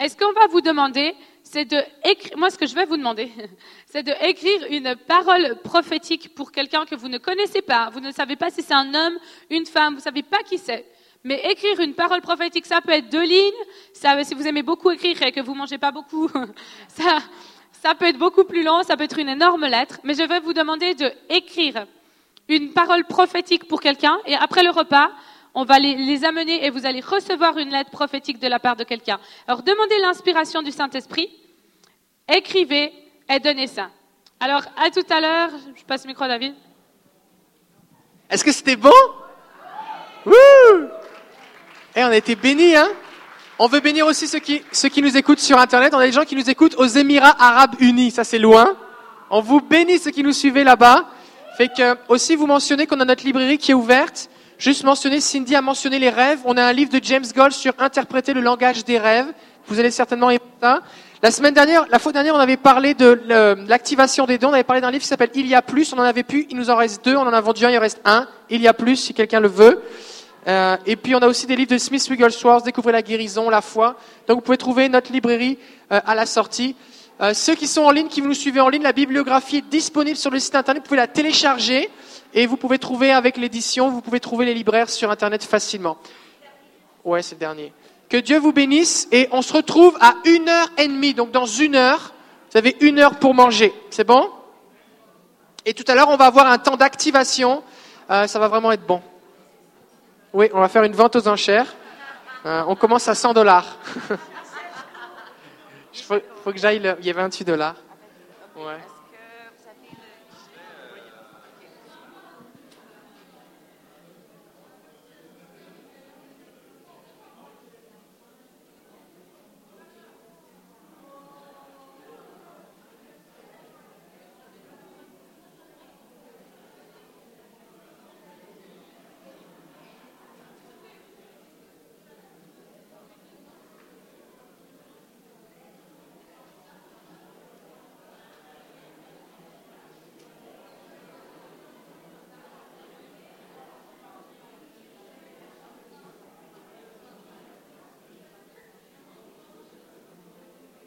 Est-ce qu'on va vous demander, c'est de écrire, moi ce que je vais vous demander, [LAUGHS] c'est de écrire une parole prophétique pour quelqu'un que vous ne connaissez pas. Vous ne savez pas si c'est un homme, une femme, vous ne savez pas qui c'est. Mais écrire une parole prophétique, ça peut être deux lignes. Ça, si vous aimez beaucoup écrire et que vous mangez pas beaucoup, [LAUGHS] ça, ça peut être beaucoup plus long, ça peut être une énorme lettre. Mais je vais vous demander de écrire une parole prophétique pour quelqu'un et après le repas, on va les, les, amener et vous allez recevoir une lettre prophétique de la part de quelqu'un. Alors demandez l'inspiration du Saint-Esprit, écrivez et donnez ça. Alors à tout à l'heure, je passe le micro à David. Est-ce que c'était bon? Et on a été bénis, hein On veut bénir aussi ceux qui, ceux qui nous écoutent sur Internet. On a des gens qui nous écoutent aux Émirats Arabes Unis, ça c'est loin. On vous bénit ceux qui nous suivez là-bas. Fait que aussi vous mentionnez qu'on a notre librairie qui est ouverte. Juste mentionner, Cindy a mentionné les rêves. On a un livre de James Gold sur interpréter le langage des rêves. Vous allez certainement aimer ça. La semaine dernière, la fois dernière, on avait parlé de l'activation des dons. On avait parlé d'un livre qui s'appelle Il y a plus. On en avait plus. Il nous en reste deux. On en a vendu un. Il en reste un. Il y a plus, si quelqu'un le veut. Euh, et puis on a aussi des livres de Smith Wigglesworth, Découvrez la guérison, la foi. Donc vous pouvez trouver notre librairie euh, à la sortie. Euh, ceux qui sont en ligne, qui vous nous suivez en ligne, la bibliographie est disponible sur le site internet. Vous pouvez la télécharger et vous pouvez trouver avec l'édition, vous pouvez trouver les libraires sur internet facilement. Ouais, c'est le dernier. Que Dieu vous bénisse et on se retrouve à une heure et demie. Donc dans une heure, vous avez une heure pour manger. C'est bon? Et tout à l'heure, on va avoir un temps d'activation. Ça va vraiment être bon. Oui, on va faire une vente aux enchères. Euh, on commence à 100 dollars. [LAUGHS] Il faut, que j'aille. Le... Il y a 28 dollars. Ouais.